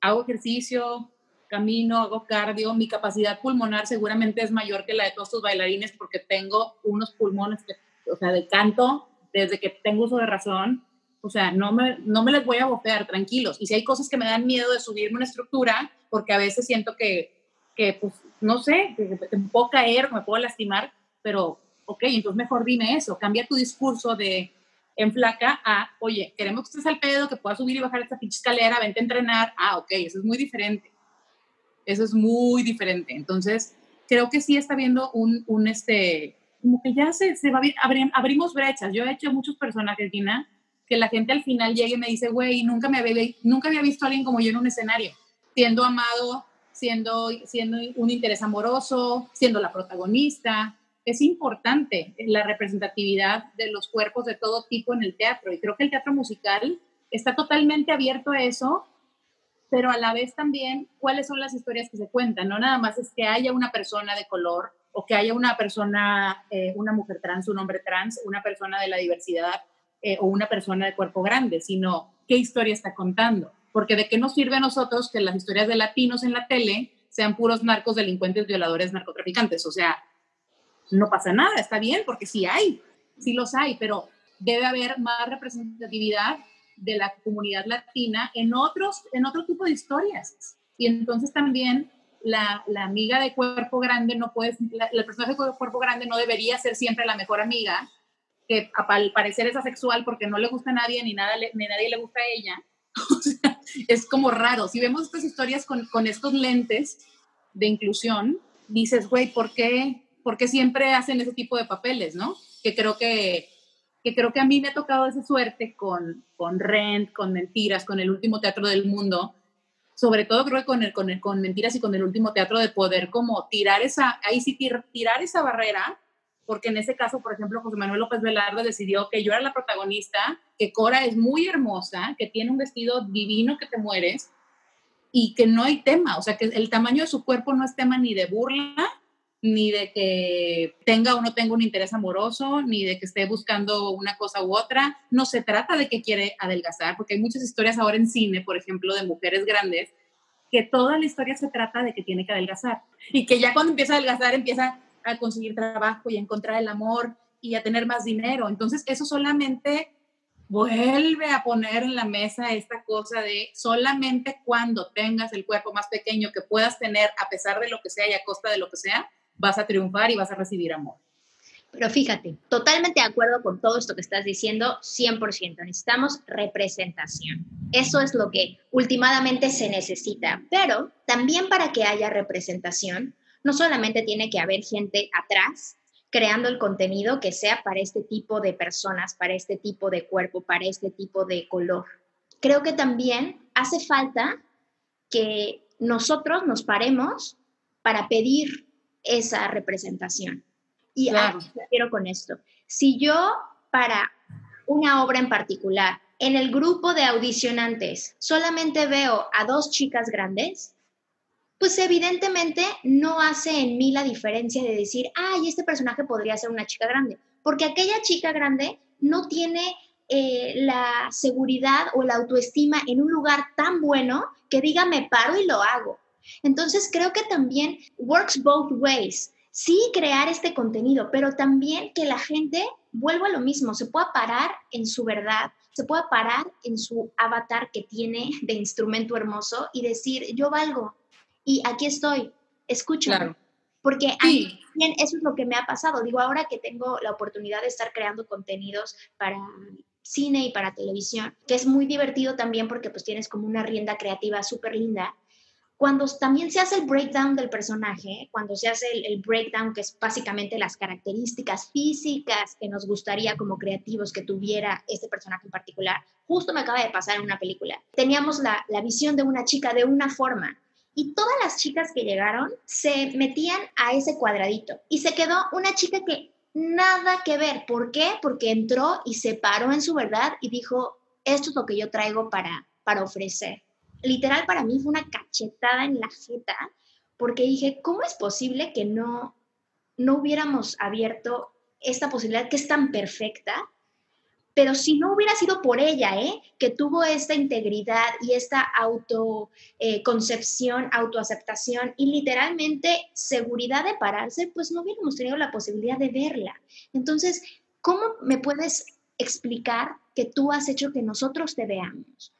hago ejercicio, camino, hago cardio, mi capacidad pulmonar seguramente es mayor que la de todos tus bailarines porque tengo unos pulmones, que, o sea, de canto desde que tengo uso de razón O sea, no me, no me les voy a bopear, tranquilos. Y si hay cosas que me dan miedo de subirme una estructura, porque a veces siento que, que pues, no sé, que, que me puedo caer, me puedo lastimar, pero, ok, entonces mejor dime eso, cambia tu discurso de en flaca a, oye, queremos que estés al pedo, que puedas subir y bajar esta pinche escalera, vente a entrenar. Ah, ok, eso es muy diferente. Eso es muy diferente. Entonces, creo que sí está viendo un, un este, como que ya se, se va a abrimos brechas. Yo he hecho muchos personajes, Gina, que la gente al final llegue y me dice, güey, nunca me había, nunca había visto a alguien como yo en un escenario, siendo amado, siendo, siendo un interés amoroso, siendo la protagonista. Es importante la representatividad de los cuerpos de todo tipo en el teatro y creo que el teatro musical está totalmente abierto a eso pero a la vez también cuáles son las historias que se cuentan. No nada más es que haya una persona de color o que haya una persona, eh, una mujer trans, un hombre trans, una persona de la diversidad eh, o una persona de cuerpo grande, sino qué historia está contando. Porque de qué nos sirve a nosotros que las historias de latinos en la tele sean puros narcos, delincuentes, violadores, narcotraficantes. O sea, no pasa nada, está bien, porque sí hay, sí los hay, pero debe haber más representatividad de la comunidad latina en otros, en otro tipo de historias. Y entonces también la, la amiga de cuerpo grande no puede, la, el personaje de cuerpo grande no debería ser siempre la mejor amiga, que al parecer es asexual porque no le gusta a nadie ni, nada, ni nadie le gusta a ella. O sea, es como raro. Si vemos estas historias con, con estos lentes de inclusión, dices, güey, ¿por qué, ¿por qué siempre hacen ese tipo de papeles, no? Que creo que que creo que a mí me ha tocado esa suerte con, con Rent, con Mentiras, con el último teatro del mundo, sobre todo creo que con, el, con, el, con Mentiras y con el último teatro de poder como tirar esa, ahí sí tirar esa barrera, porque en ese caso, por ejemplo, José Manuel López Velarde decidió que yo era la protagonista, que Cora es muy hermosa, que tiene un vestido divino que te mueres y que no hay tema, o sea, que el tamaño de su cuerpo no es tema ni de burla, ni de que tenga o no tenga un interés amoroso, ni de que esté buscando una cosa u otra. No se trata de que quiere adelgazar, porque hay muchas historias ahora en cine, por ejemplo, de mujeres grandes, que toda la historia se trata de que tiene que adelgazar y que ya cuando empieza a adelgazar empieza a conseguir trabajo y a encontrar el amor y a tener más dinero. Entonces, eso solamente vuelve a poner en la mesa esta cosa de solamente cuando tengas el cuerpo más pequeño que puedas tener a pesar de lo que sea y a costa de lo que sea, vas a triunfar y vas a recibir amor. Pero fíjate, totalmente de acuerdo con todo esto que estás diciendo, 100%. Necesitamos representación. Eso es lo que últimamente se necesita. Pero también para que haya representación, no solamente tiene que haber gente atrás creando el contenido que sea para este tipo de personas, para este tipo de cuerpo, para este tipo de color. Creo que también hace falta que nosotros nos paremos para pedir esa representación. Y claro. quiero con esto. Si yo para una obra en particular, en el grupo de audicionantes, solamente veo a dos chicas grandes, pues evidentemente no hace en mí la diferencia de decir, ay, este personaje podría ser una chica grande, porque aquella chica grande no tiene eh, la seguridad o la autoestima en un lugar tan bueno que diga, me paro y lo hago. Entonces creo que también works both ways. Sí, crear este contenido, pero también que la gente vuelva a lo mismo, se pueda parar en su verdad, se pueda parar en su avatar que tiene de instrumento hermoso y decir, yo valgo y aquí estoy, escúchame. Porque también eso es lo que me ha pasado. Digo, ahora que tengo la oportunidad de estar creando contenidos para cine y para televisión, que es muy divertido también porque pues tienes como una rienda creativa súper linda cuando también se hace el breakdown del personaje, cuando se hace el, breakdown, que es básicamente las características físicas que nos gustaría como creativos que tuviera este personaje en particular, justo me acaba de pasar en una película. Teníamos la, la visión de una chica de una forma, y todas las chicas que llegaron se metían a ese cuadradito y se quedó una chica que nada que ver. ¿Por qué? Porque entró y se paró en su verdad y dijo, esto es lo que yo traigo para, para ofrecer literal para mí fue una cachetada en la jeta, porque dije, ¿cómo es posible que no, no hubiéramos abierto esta posibilidad que es tan perfecta? Pero si no hubiera sido por ella, ¿eh? que tuvo esta integridad y esta autoconcepción, eh, autoaceptación y literalmente seguridad de pararse, pues no hubiéramos tenido la posibilidad de verla. Entonces, ¿cómo me puedes explicar que tú has hecho que nosotros te veamos,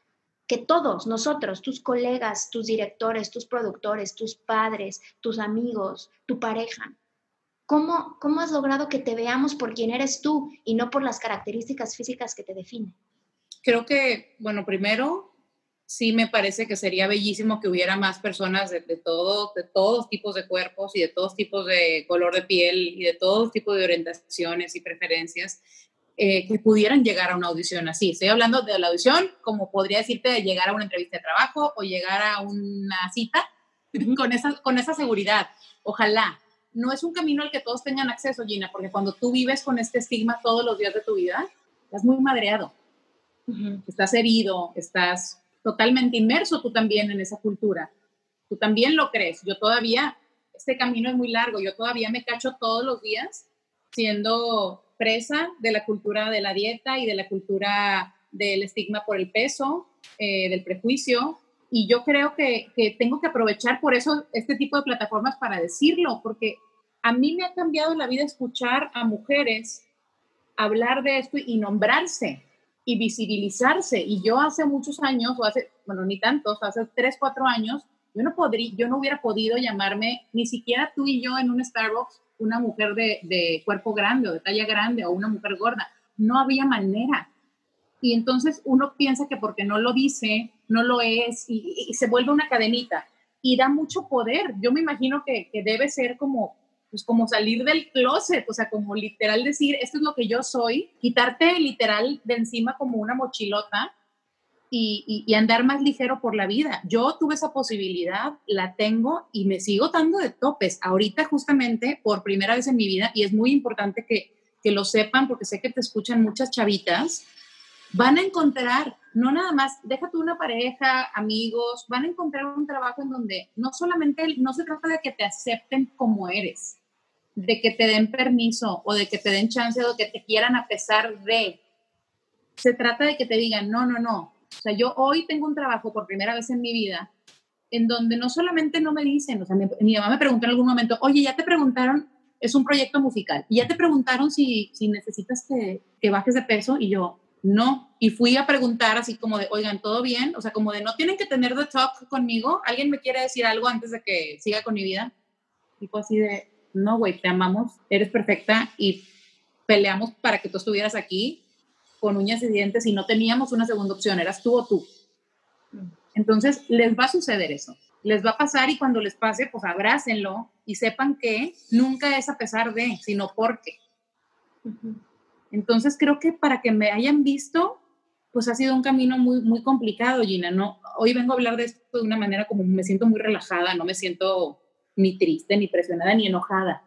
que todos nosotros, tus colegas, tus directores, tus productores, tus padres, tus amigos, tu pareja, ¿cómo, cómo has logrado que te veamos por quien eres tú y no por las características físicas que te definen? Creo que, bueno, primero sí me parece que sería bellísimo que hubiera más personas de, de, todo, de todos tipos de cuerpos y de todos tipos de color de piel y de todos tipos de orientaciones y preferencias eh, que pudieran llegar a una audición así. Estoy hablando de la audición, como podría decirte, de llegar a una entrevista de trabajo o llegar a una cita con esa, con esa seguridad. Ojalá. No es un camino al que todos tengan acceso, Gina, porque cuando tú vives con este estigma todos los días de tu vida, estás muy madreado. Estás herido, estás totalmente inmerso tú también en esa cultura. Tú también lo crees. Yo todavía, este camino es muy largo, yo todavía me cacho todos los días siendo de la cultura de la dieta y de la cultura del estigma por el peso, eh, del prejuicio. Y yo creo que, que tengo que aprovechar por eso este tipo de plataformas para decirlo, porque a mí me ha cambiado la vida escuchar a mujeres hablar de esto y nombrarse y visibilizarse. Y yo hace muchos años, o hace, bueno, ni tantos, hace tres, cuatro años, yo no, podría, yo no hubiera podido llamarme, ni siquiera tú y yo en un Starbucks, una mujer de, cuerpo grande o de talla grande o una mujer gorda. No había manera. Y entonces uno piensa que porque no lo dice, no lo es, y, y se vuelve una cadenita. Y da mucho poder. Yo me imagino que, que debe ser como pues como salir del closet, o sea, como literal decir, esto es lo que yo soy, quitarte literal de encima como una mochilota y, y, andar más ligero por la vida. Yo tuve esa posibilidad, la tengo y me sigo dando de topes. Ahorita justamente por primera vez en mi vida, y es muy importante que, que lo sepan porque sé que te escuchan muchas chavitas, van a encontrar, no nada más, déjate una pareja, amigos, van a encontrar un trabajo en donde no solamente, no se trata de que te acepten como eres, de que te den permiso o de que te den chance o que te quieran a pesar de. Se trata de que te digan, no, no, no. O sea, yo hoy tengo un trabajo por primera vez en mi vida en donde no solamente no me dicen, o sea, mi, mi mamá me preguntó en algún momento, oye, ya te preguntaron, es un proyecto musical, y ya te preguntaron si, si necesitas que, que bajes de peso, y yo, no. Y fui a preguntar así como de, oigan, ¿todo bien? O sea, como de, no tienen que tener the talk conmigo. ¿Alguien me quiere decir algo antes de que siga con mi vida? Fue así de, no, güey, te amamos, eres perfecta y peleamos para que tú estuvieras aquí con uñas y dientes y no teníamos una segunda opción, eras tú o tú. Entonces, les va a suceder eso, les va a pasar y cuando les pase, pues abrácenlo y sepan que nunca es a pesar de, sino porque. Entonces, creo que para que me hayan visto, pues ha sido un camino muy, muy complicado, Gina. No, hoy vengo a hablar de esto de una manera como me siento muy relajada, no me siento ni triste, ni presionada, ni enojada.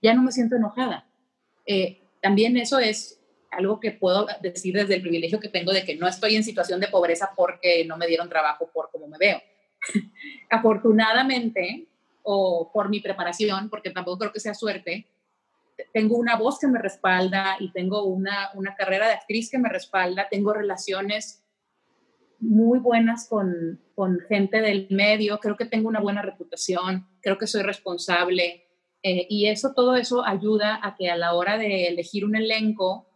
Ya no me siento enojada. Eh, también eso es algo que puedo decir desde el privilegio que tengo de que no estoy en situación de pobreza porque no me dieron trabajo por cómo me veo. Afortunadamente, o por mi preparación, porque tampoco creo que sea suerte, tengo una voz que me respalda y tengo una, una carrera de actriz que me respalda, tengo relaciones muy buenas con, con, gente del medio, creo que tengo una buena reputación, creo que soy responsable eh, y eso, todo eso ayuda a que a la hora de elegir un elenco,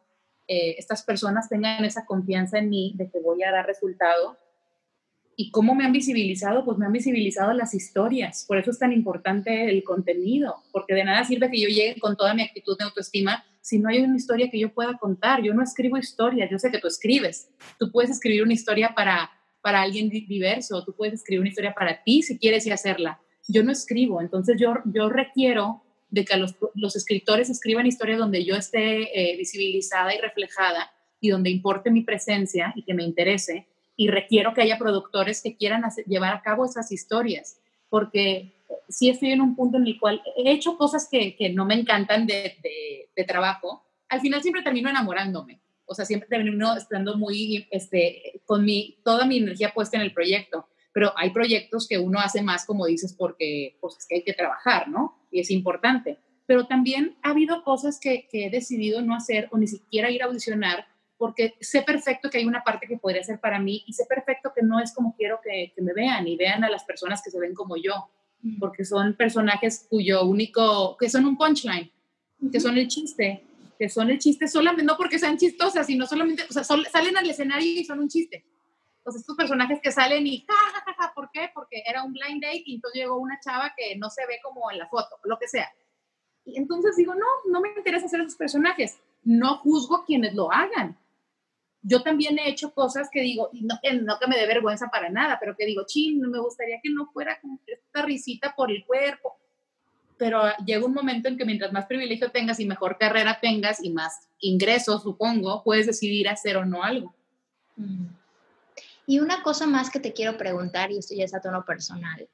eh, estas personas tengan esa confianza en mí de que voy a dar resultado. ¿Y cómo me han visibilizado? Pues me han visibilizado las historias, por eso es tan importante el contenido, porque de nada sirve que yo llegue con toda mi actitud de autoestima si no hay una historia que yo pueda contar. Yo no escribo historias, yo sé que tú escribes. Tú puedes escribir una historia para, para alguien diverso, tú puedes escribir una historia para ti si quieres y hacerla. Yo no escribo, entonces yo, yo requiero de que los, los escritores escriban historias donde yo esté eh, visibilizada y reflejada y donde importe mi presencia y que me interese. Y requiero que haya productores que quieran llevar a cabo esas historias, porque sí estoy en un punto en el cual he hecho cosas que, no me encantan de, trabajo, al final siempre termino enamorándome. O sea, siempre termino estando muy, este, con mi, toda mi energía puesta en el proyecto. Pero hay proyectos que uno hace más, como dices, porque pues, es que hay que trabajar, ¿no? Es importante. Pero también ha habido cosas que, que he decidido no hacer o ni siquiera ir a audicionar porque sé perfecto que hay una parte que podría ser para mí y sé perfecto que no es como quiero que, que me vean y vean a las personas que se ven como yo porque son personajes cuyo único, que son un punchline, que son el chiste. que son el chiste solamente, no porque sean chistosas, sino solamente, o sea, salen al escenario y son un chiste. Entonces, estos personajes que salen y, ja, ja, ja, ¿por qué? Porque era un blind date y entonces llegó una chava que no se ve como en la foto, lo que sea. Y entonces digo, no, no me interesa hacer esos personajes. No juzgo quienes lo hagan. Yo también he hecho cosas que digo, y no, no que me dé vergüenza para nada, pero que digo, ching, me gustaría que no fuera como esta risita por el cuerpo pero llega un momento en que mientras más privilegio tengas y mejor carrera tengas y más ingresos, supongo, puedes decidir hacer o no algo. Mm. Y una cosa más que te quiero preguntar, y esto ya es a tono personal,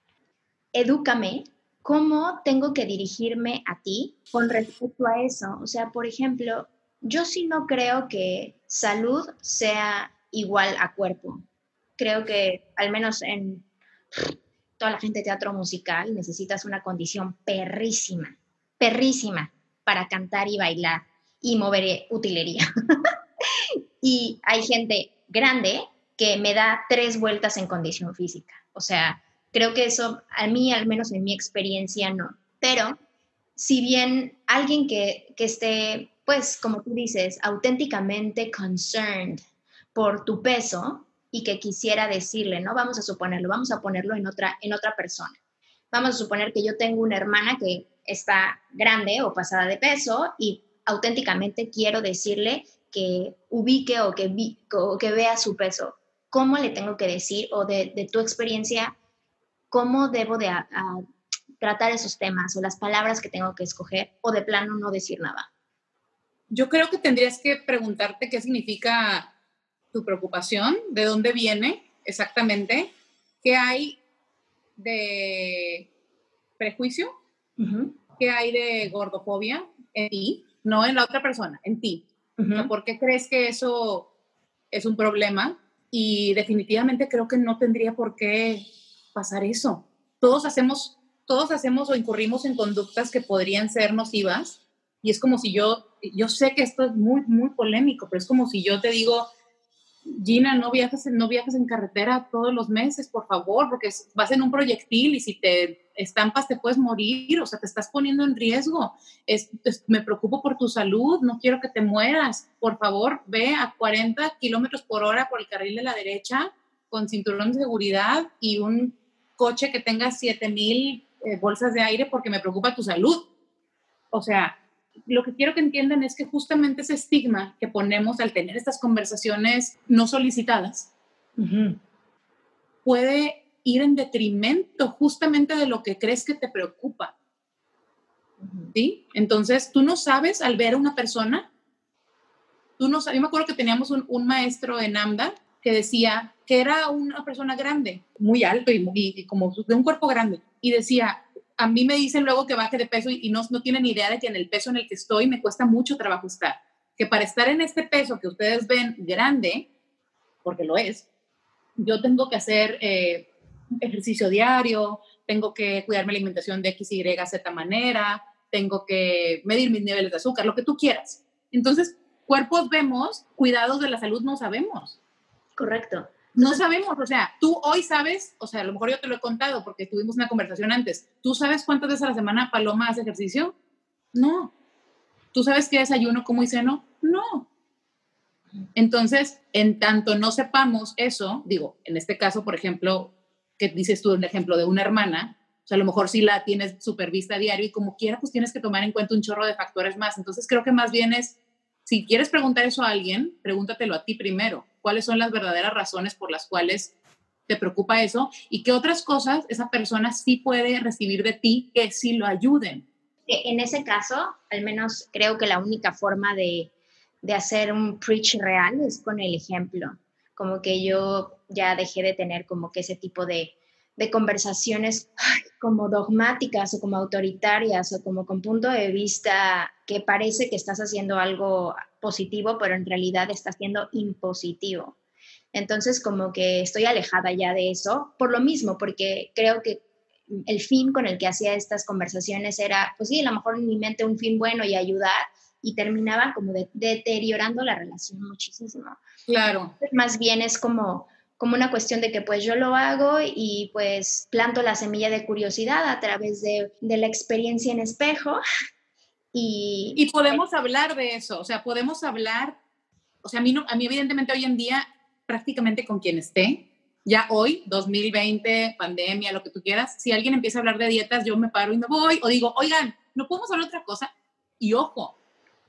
edúcame, ¿cómo tengo que dirigirme a ti con respecto a eso? O sea, por ejemplo, yo sí no creo que salud sea igual a cuerpo. Creo que al menos en toda la gente de teatro musical, necesitas una condición perrísima, perrísima para cantar y bailar y mover utilería. y hay gente grande que me da tres vueltas en condición física. O sea, creo que eso, a mí, al menos en mi experiencia, no. Pero si bien alguien que, que esté, pues, como tú dices, auténticamente concerned por tu peso, y que quisiera decirle, ¿no? Vamos a suponerlo, vamos a ponerlo en otra, en otra persona. Vamos a suponer que yo tengo una hermana que está grande o pasada de peso y auténticamente quiero decirle que ubique o que, vi, o que vea su peso. ¿Cómo le tengo que decir o de, de tu experiencia, cómo debo de tratar esos temas o las palabras que tengo que escoger o de plano no decir nada? Yo creo que tendrías que preguntarte qué significa tu preocupación, de dónde viene exactamente, qué hay de prejuicio, qué hay de gordofobia en ti, no en la otra persona, en ti. ¿Por qué crees que eso es un problema? Y definitivamente creo que no tendría por qué pasar eso. Todos hacemos, todos hacemos o incurrimos en conductas que podrían ser nocivas y es como si yo, yo sé que esto es muy, muy polémico, pero es como si yo te digo, Gina, no viajes, no viajes en carretera todos los meses, por favor, porque vas en un proyectil y si te estampas te puedes morir, o sea, te estás poniendo en riesgo. Es, me preocupo por tu salud, no quiero que te mueras. Por favor, ve a 40 kilómetros por hora por el carril de la derecha con cinturón de seguridad y un coche que tenga 7000 eh, bolsas de aire porque me preocupa tu salud. O sea, lo que quiero que entiendan es que justamente ese estigma que ponemos al tener estas conversaciones no solicitadas puede ir en detrimento justamente de lo que crees que te preocupa. ¿Sí? Entonces, tú no sabes al ver a una persona, tú no sabes, yo me acuerdo que teníamos un, un maestro en AMDA que decía que era una persona grande, muy alto y, y como de un cuerpo grande, y decía, a mí me dicen luego que baje de peso y, no, no tienen idea de que en el peso en el que estoy me cuesta mucho trabajo estar. Que para estar en este peso que ustedes ven grande, porque lo es, yo tengo que hacer eh, ejercicio diario, tengo que cuidarme la alimentación de X, Y, Z manera, tengo que medir mis niveles de azúcar, lo que tú quieras. Entonces, cuerpos vemos, cuidados de la salud no sabemos. Correcto. No sabemos, o sea, tú hoy sabes, o sea, a lo mejor yo te lo he contado porque tuvimos una conversación antes. ¿Tú sabes cuántas veces a la semana Paloma hace ejercicio? No. ¿Tú sabes qué desayuno, cómo hice no? No. Entonces, en tanto no sepamos eso, digo, en este caso, por ejemplo, que dices tú el ejemplo de una hermana, o sea, a lo mejor si la tienes supervista diario y como quiera, pues tienes que tomar en cuenta un chorro de factores más. Entonces, creo que más bien es, si quieres preguntar eso a alguien, pregúntatelo a ti primero cuáles son las verdaderas razones por las cuales te preocupa eso y qué otras cosas esa persona sí puede recibir de ti que sí lo ayuden. En ese caso, al menos creo que la única forma de, de hacer un preach real es con el ejemplo. Como que yo ya dejé de tener como que ese tipo de, de conversaciones como dogmáticas o como autoritarias o como con punto de vista que parece que estás haciendo algo positivo, pero en realidad estás siendo impositivo. Entonces, como que estoy alejada ya de eso, por lo mismo, porque creo que el fin con el que hacía estas conversaciones era, pues sí, a lo mejor en mi mente un fin bueno y ayudar, y terminaba como deteriorando la relación muchísimo. Claro. Más bien es como, como una cuestión de que pues yo lo hago y pues planto la semilla de curiosidad a través de, de la experiencia en espejo Y, y podemos hablar de eso, o sea, podemos hablar, o sea, a mí, no, a mí evidentemente hoy en día, prácticamente con quien esté, ya hoy, 2020, pandemia, lo que tú quieras, si alguien empieza a hablar de dietas, yo me paro y me voy, o digo, oigan, no podemos hablar de otra cosa. Y ojo,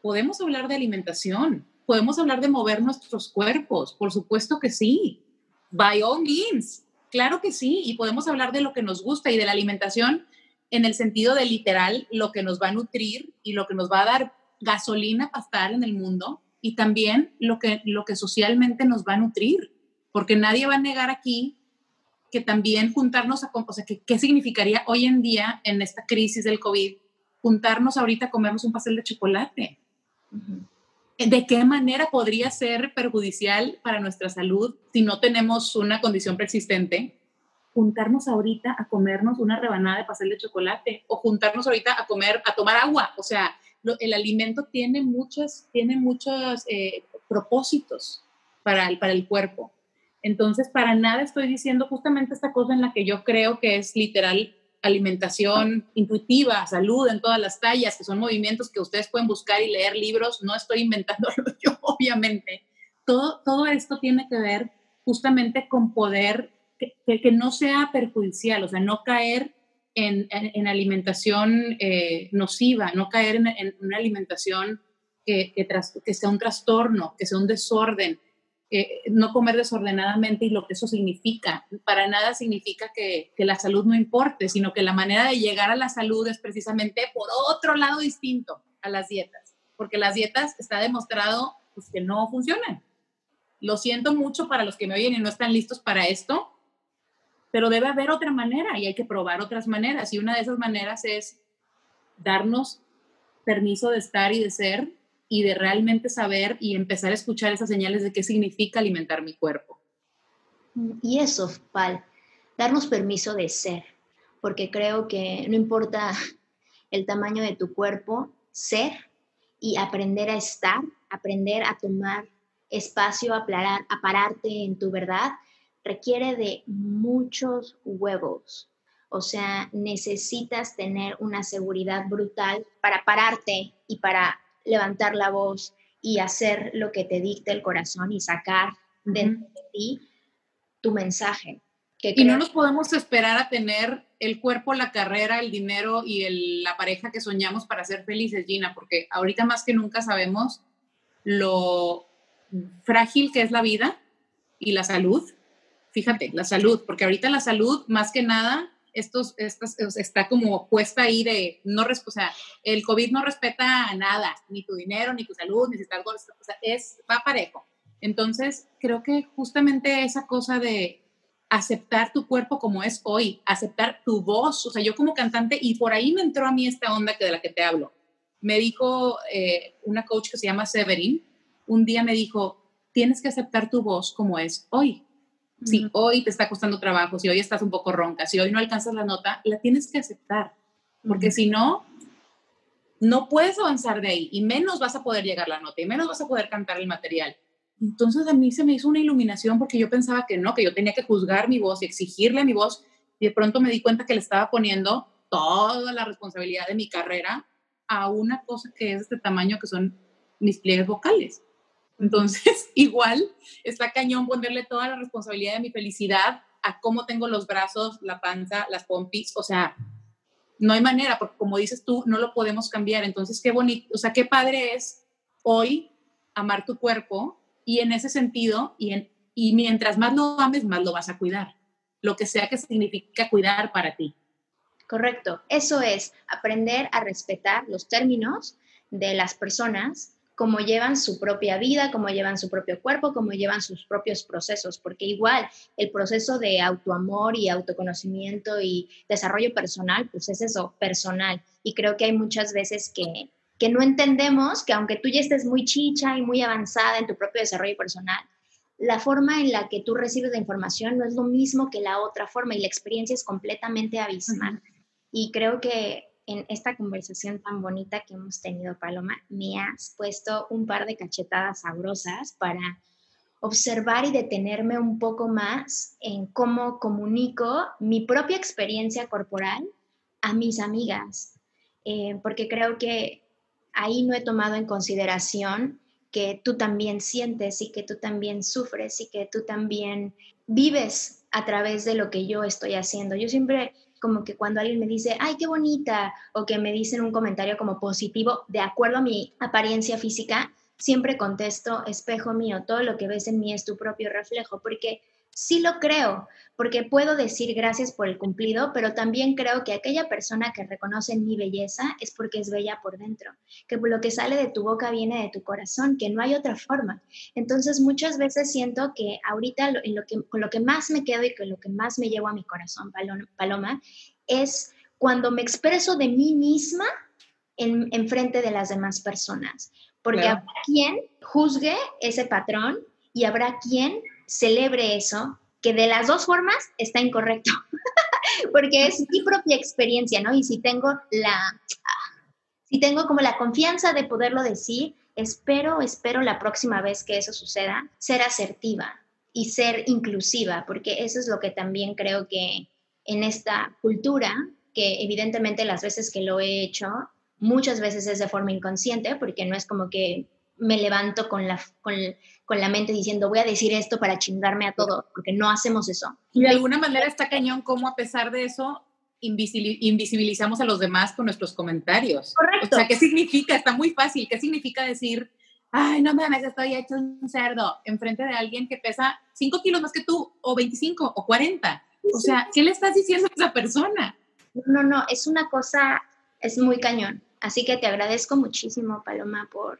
podemos hablar de alimentación, podemos hablar de mover nuestros cuerpos, por supuesto que sí, by all means, claro que sí, y podemos hablar de lo que nos gusta y de la alimentación en el sentido de literal lo que nos va a nutrir y lo que nos va a dar gasolina para estar en el mundo y también lo que, lo que socialmente nos va a nutrir, porque nadie va a negar aquí que también juntarnos a, o sea, que, ¿qué significaría hoy en día en esta crisis del COVID juntarnos ahorita a comernos un pastel de chocolate? ¿De qué manera podría ser perjudicial para nuestra salud si no tenemos una condición preexistente? Juntarnos ahorita a comernos una rebanada de pastel de chocolate o juntarnos ahorita a comer, a tomar agua. O sea, el alimento tiene muchos, tiene muchos eh, propósitos para el, para el cuerpo. Entonces, para nada estoy diciendo justamente esta cosa en la que yo creo que es literal alimentación intuitiva, salud en todas las tallas, que son movimientos que ustedes pueden buscar y leer libros. No estoy inventándolo obviamente. Todo, todo esto tiene que ver justamente con poder que, no sea perjudicial, o sea, no caer en, en, alimentación eh, nociva, no caer en, una alimentación que, que, sea un trastorno, que sea un desorden, no comer desordenadamente y lo que eso significa. Para nada significa que, que, la salud no importe, sino que la manera de llegar a la salud es precisamente por otro lado distinto a las dietas, porque las dietas está demostrado pues, que no funcionan. Lo siento mucho para los que me oyen y no están listos para esto, pero debe haber otra manera y hay que probar otras maneras. Y una de esas maneras es darnos permiso de estar y de ser y de realmente saber y empezar a escuchar esas señales de qué significa alimentar mi cuerpo. Y eso, Pal, darnos permiso de ser, porque creo que no importa el tamaño de tu cuerpo, ser y aprender a estar, aprender a tomar espacio, a, a pararte en tu verdad requiere de muchos huevos. O sea, necesitas tener una seguridad brutal para pararte y para levantar la voz y hacer lo que te dicte el corazón y sacar dentro de ti tu mensaje. y no nos podemos esperar a tener el cuerpo, la carrera, el dinero y la pareja que soñamos para ser felices, Gina, porque ahorita más que nunca sabemos lo frágil que es la vida y la salud fíjate, la salud, porque ahorita la salud, más que nada, estos, estos, está como puesta ahí de, no, o sea, el COVID no respeta nada, ni tu dinero, ni tu salud, ni si estás o sea, es, va parejo. Entonces, creo que justamente esa cosa de aceptar tu cuerpo como es hoy, aceptar tu voz, o sea, yo como cantante, y por ahí me entró a mí esta onda que de la que te hablo. Me dijo eh, una coach que se llama Severin, un día me dijo, tienes que aceptar tu voz como es hoy. Si hoy te está costando trabajo, si hoy estás un poco ronca, si hoy no alcanzas la nota, la tienes que aceptar, porque si no, no puedes avanzar de ahí y menos vas a poder llegar a la nota y menos vas a poder cantar el material. Entonces a mí se me hizo una iluminación porque yo pensaba que no, que yo tenía que juzgar mi voz y exigirle a mi voz y de pronto me di cuenta que le estaba poniendo toda la responsabilidad de mi carrera a una cosa que es de este tamaño que son mis pliegues vocales. Entonces, igual está cañón ponerle toda la responsabilidad de mi felicidad a cómo tengo los brazos, la panza, las pompis, o sea, no hay manera, porque como dices tú, no lo podemos cambiar. Entonces, qué bonito, o sea, qué padre es hoy amar tu cuerpo y en ese sentido, y, y mientras más lo ames, más lo vas a cuidar, lo que sea que significa cuidar para ti. Correcto, eso es aprender a respetar los términos de las personas cómo llevan su propia vida, cómo llevan su propio cuerpo, cómo llevan sus propios procesos, porque igual el proceso de autoamor y autoconocimiento y desarrollo personal, pues es eso, personal. Y creo que hay muchas veces que, que no entendemos que aunque tú ya estés muy chicha y muy avanzada en tu propio desarrollo personal, la forma en la que tú recibes la información no es lo mismo que la otra forma y la experiencia es completamente abismal. Y creo que en esta conversación tan bonita que hemos tenido, Paloma, me has puesto un par de cachetadas sabrosas para observar y detenerme un poco más en cómo comunico mi propia experiencia corporal a mis amigas, eh, porque creo que ahí no he tomado en consideración que tú también sientes y que tú también sufres y que tú también vives a través de lo que yo estoy haciendo. Yo siempre como que cuando alguien me dice, ay, qué bonita, o que me dicen un comentario como positivo de acuerdo a mi apariencia física, siempre contesto, espejo mío, todo lo que ves en mí es tu propio reflejo, porque sí lo creo, porque puedo decir gracias por el cumplido, pero también creo que aquella persona que reconoce mi belleza es porque es bella por dentro, que lo que sale de tu boca viene de tu corazón, que no hay otra forma. Entonces muchas veces siento que ahorita en lo que, con lo que más me quedo y con lo que más me llevo a mi corazón, Paloma, es cuando me expreso de mí misma en, frente de las demás personas, porque habrá quien juzgue ese patrón y habrá quien celebre eso, que de las dos formas está incorrecto, porque es mi propia experiencia, ¿no? Y si tengo la, si tengo como la confianza de poderlo decir, espero, espero la próxima vez que eso suceda, ser asertiva y ser inclusiva, porque eso es lo que también creo que en esta cultura, que evidentemente las veces que lo he hecho, muchas veces es de forma inconsciente, porque no es como que me levanto con la, con, la mente diciendo voy a decir esto para chingarme a todo, porque no hacemos eso. Y de alguna manera está cañón como a pesar de eso invisibilizamos a los demás con nuestros comentarios. Correcto. O sea, ¿qué significa? Está muy fácil. ¿Qué significa decir, ay, no mames, estoy hecho un cerdo enfrente de alguien que pesa 5 kilos más que tú, o 25, o 40? O sea, ¿qué le estás diciendo a esa persona? No, no, es una cosa, es muy cañón. Así que te agradezco muchísimo, Paloma, por,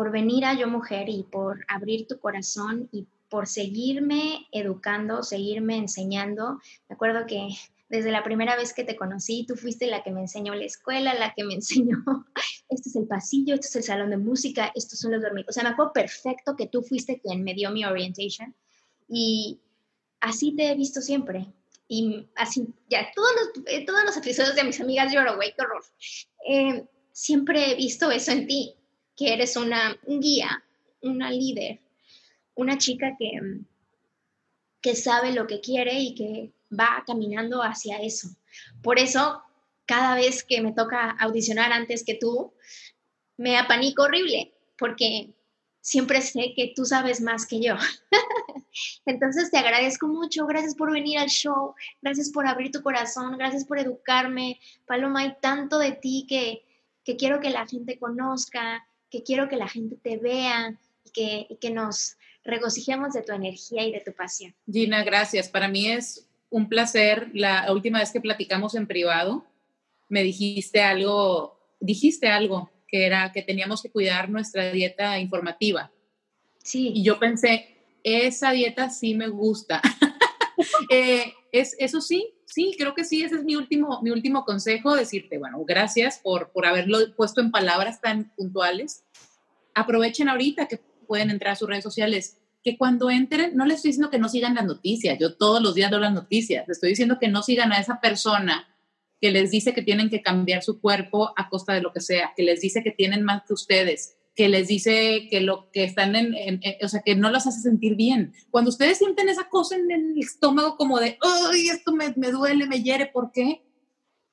por venir a Yo Mujer y por abrir tu corazón y por seguirme educando, seguirme enseñando. Me acuerdo que desde la primera vez que te conocí, tú fuiste la que me enseñó la escuela, la que me enseñó, este es el pasillo, este es el salón de música, estos son los dormitorios. O sea, me acuerdo perfecto que tú fuiste quien me dio mi orientation y así te he visto siempre. Y así, ya, todos los, eh, todos los episodios de mis amigas lloro, güey, qué horror. Eh, siempre he visto eso en ti que eres una guía, una líder, una chica que, que sabe lo que quiere y que va caminando hacia eso. Por eso, cada vez que me toca audicionar antes que tú, me apanico horrible, porque siempre sé que tú sabes más que yo. Entonces te agradezco mucho, gracias por venir al show, gracias por abrir tu corazón, gracias por educarme. Paloma, hay tanto de ti que, que quiero que la gente conozca, que quiero que la gente te vea y que, que nos regocijemos de tu energía y de tu pasión. Gina, gracias. Para mí es un placer. La última vez que platicamos en privado, me dijiste algo, dijiste algo que era que teníamos que cuidar nuestra dieta informativa. Sí. Y yo pensé, esa dieta sí me gusta. eh, es, eso sí, sí, creo que sí, ese es mi último, mi último consejo, decirte, bueno, gracias por, por haberlo puesto en palabras tan puntuales. Aprovechen ahorita que pueden entrar a sus redes sociales, que cuando entren, no les estoy diciendo que no sigan las noticias, yo todos los días doy las noticias, les estoy diciendo que no sigan a esa persona que les dice que tienen que cambiar su cuerpo a costa de lo que sea, que les dice que tienen más que ustedes, que les dice que lo que están en, o sea, que no los hace sentir bien. Cuando ustedes sienten esa cosa en el estómago como de, ay, esto me, me duele, me hiere, ¿por qué?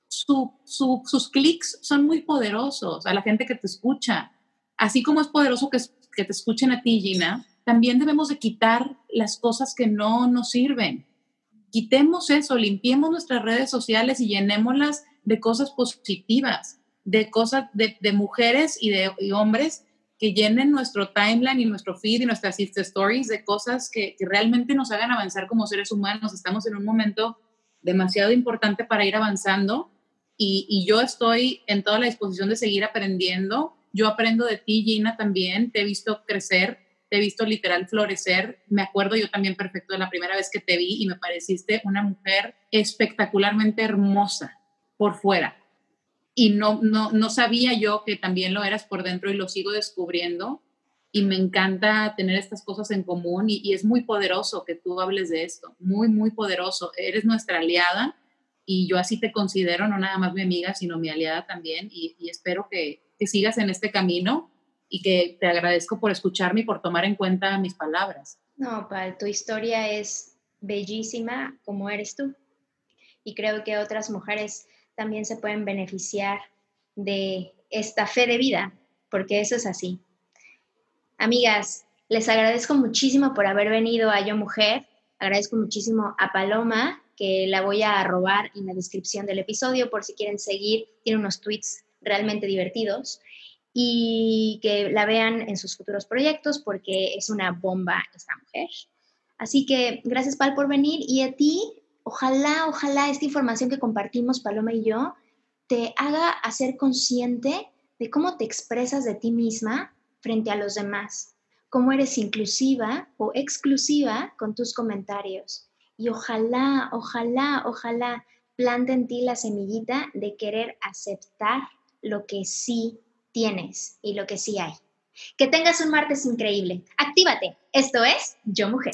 Su, su, sus clics son muy poderosos a la gente que te escucha. Así como es poderoso que, que te escuchen a ti, Gina, también debemos de quitar las cosas que no nos sirven. Quitemos eso, limpiemos nuestras redes sociales y llenémoslas de cosas positivas, de cosas de, de mujeres y de y hombres que llenen nuestro timeline y nuestro feed y nuestras Insta Stories de cosas que, que, realmente nos hagan avanzar como seres humanos. Estamos en un momento demasiado importante para ir avanzando y, y, yo estoy en toda la disposición de seguir aprendiendo. Yo aprendo de ti, Gina, también. Te he visto crecer, te he visto literal florecer. Me acuerdo yo también perfecto de la primera vez que te vi y me pareciste una mujer espectacularmente hermosa por fuera y no, no, no sabía yo que también lo eras por dentro y lo sigo descubriendo y me encanta tener estas cosas en común y, es muy poderoso que tú hables de esto, muy, muy poderoso. Eres nuestra aliada y yo así te considero, no nada más mi amiga, sino mi aliada también y, y espero que, que, sigas en este camino y que te agradezco por escucharme y por tomar en cuenta mis palabras. No, Pal, tu historia es bellísima como eres tú y creo que otras mujeres también se pueden beneficiar de esta fe de vida, porque eso es así. Amigas, les agradezco muchísimo por haber venido a Yo Mujer. Agradezco muchísimo a Paloma, que la voy a robar en la descripción del episodio por si quieren seguir. Tiene unos tweets realmente divertidos y que la vean en sus futuros proyectos porque es una bomba esta mujer. Así que gracias, Pal, por venir y a ti, ojalá, ojalá esta información que compartimos, Paloma y yo, te haga hacer consciente de cómo te expresas de ti misma frente a los demás, cómo eres inclusiva o exclusiva con tus comentarios. Y ojalá, ojalá, ojalá plante en ti la semillita de querer aceptar lo que sí tienes y lo que sí hay. Que tengas un martes increíble. Actívate. Esto es Yo Mujer.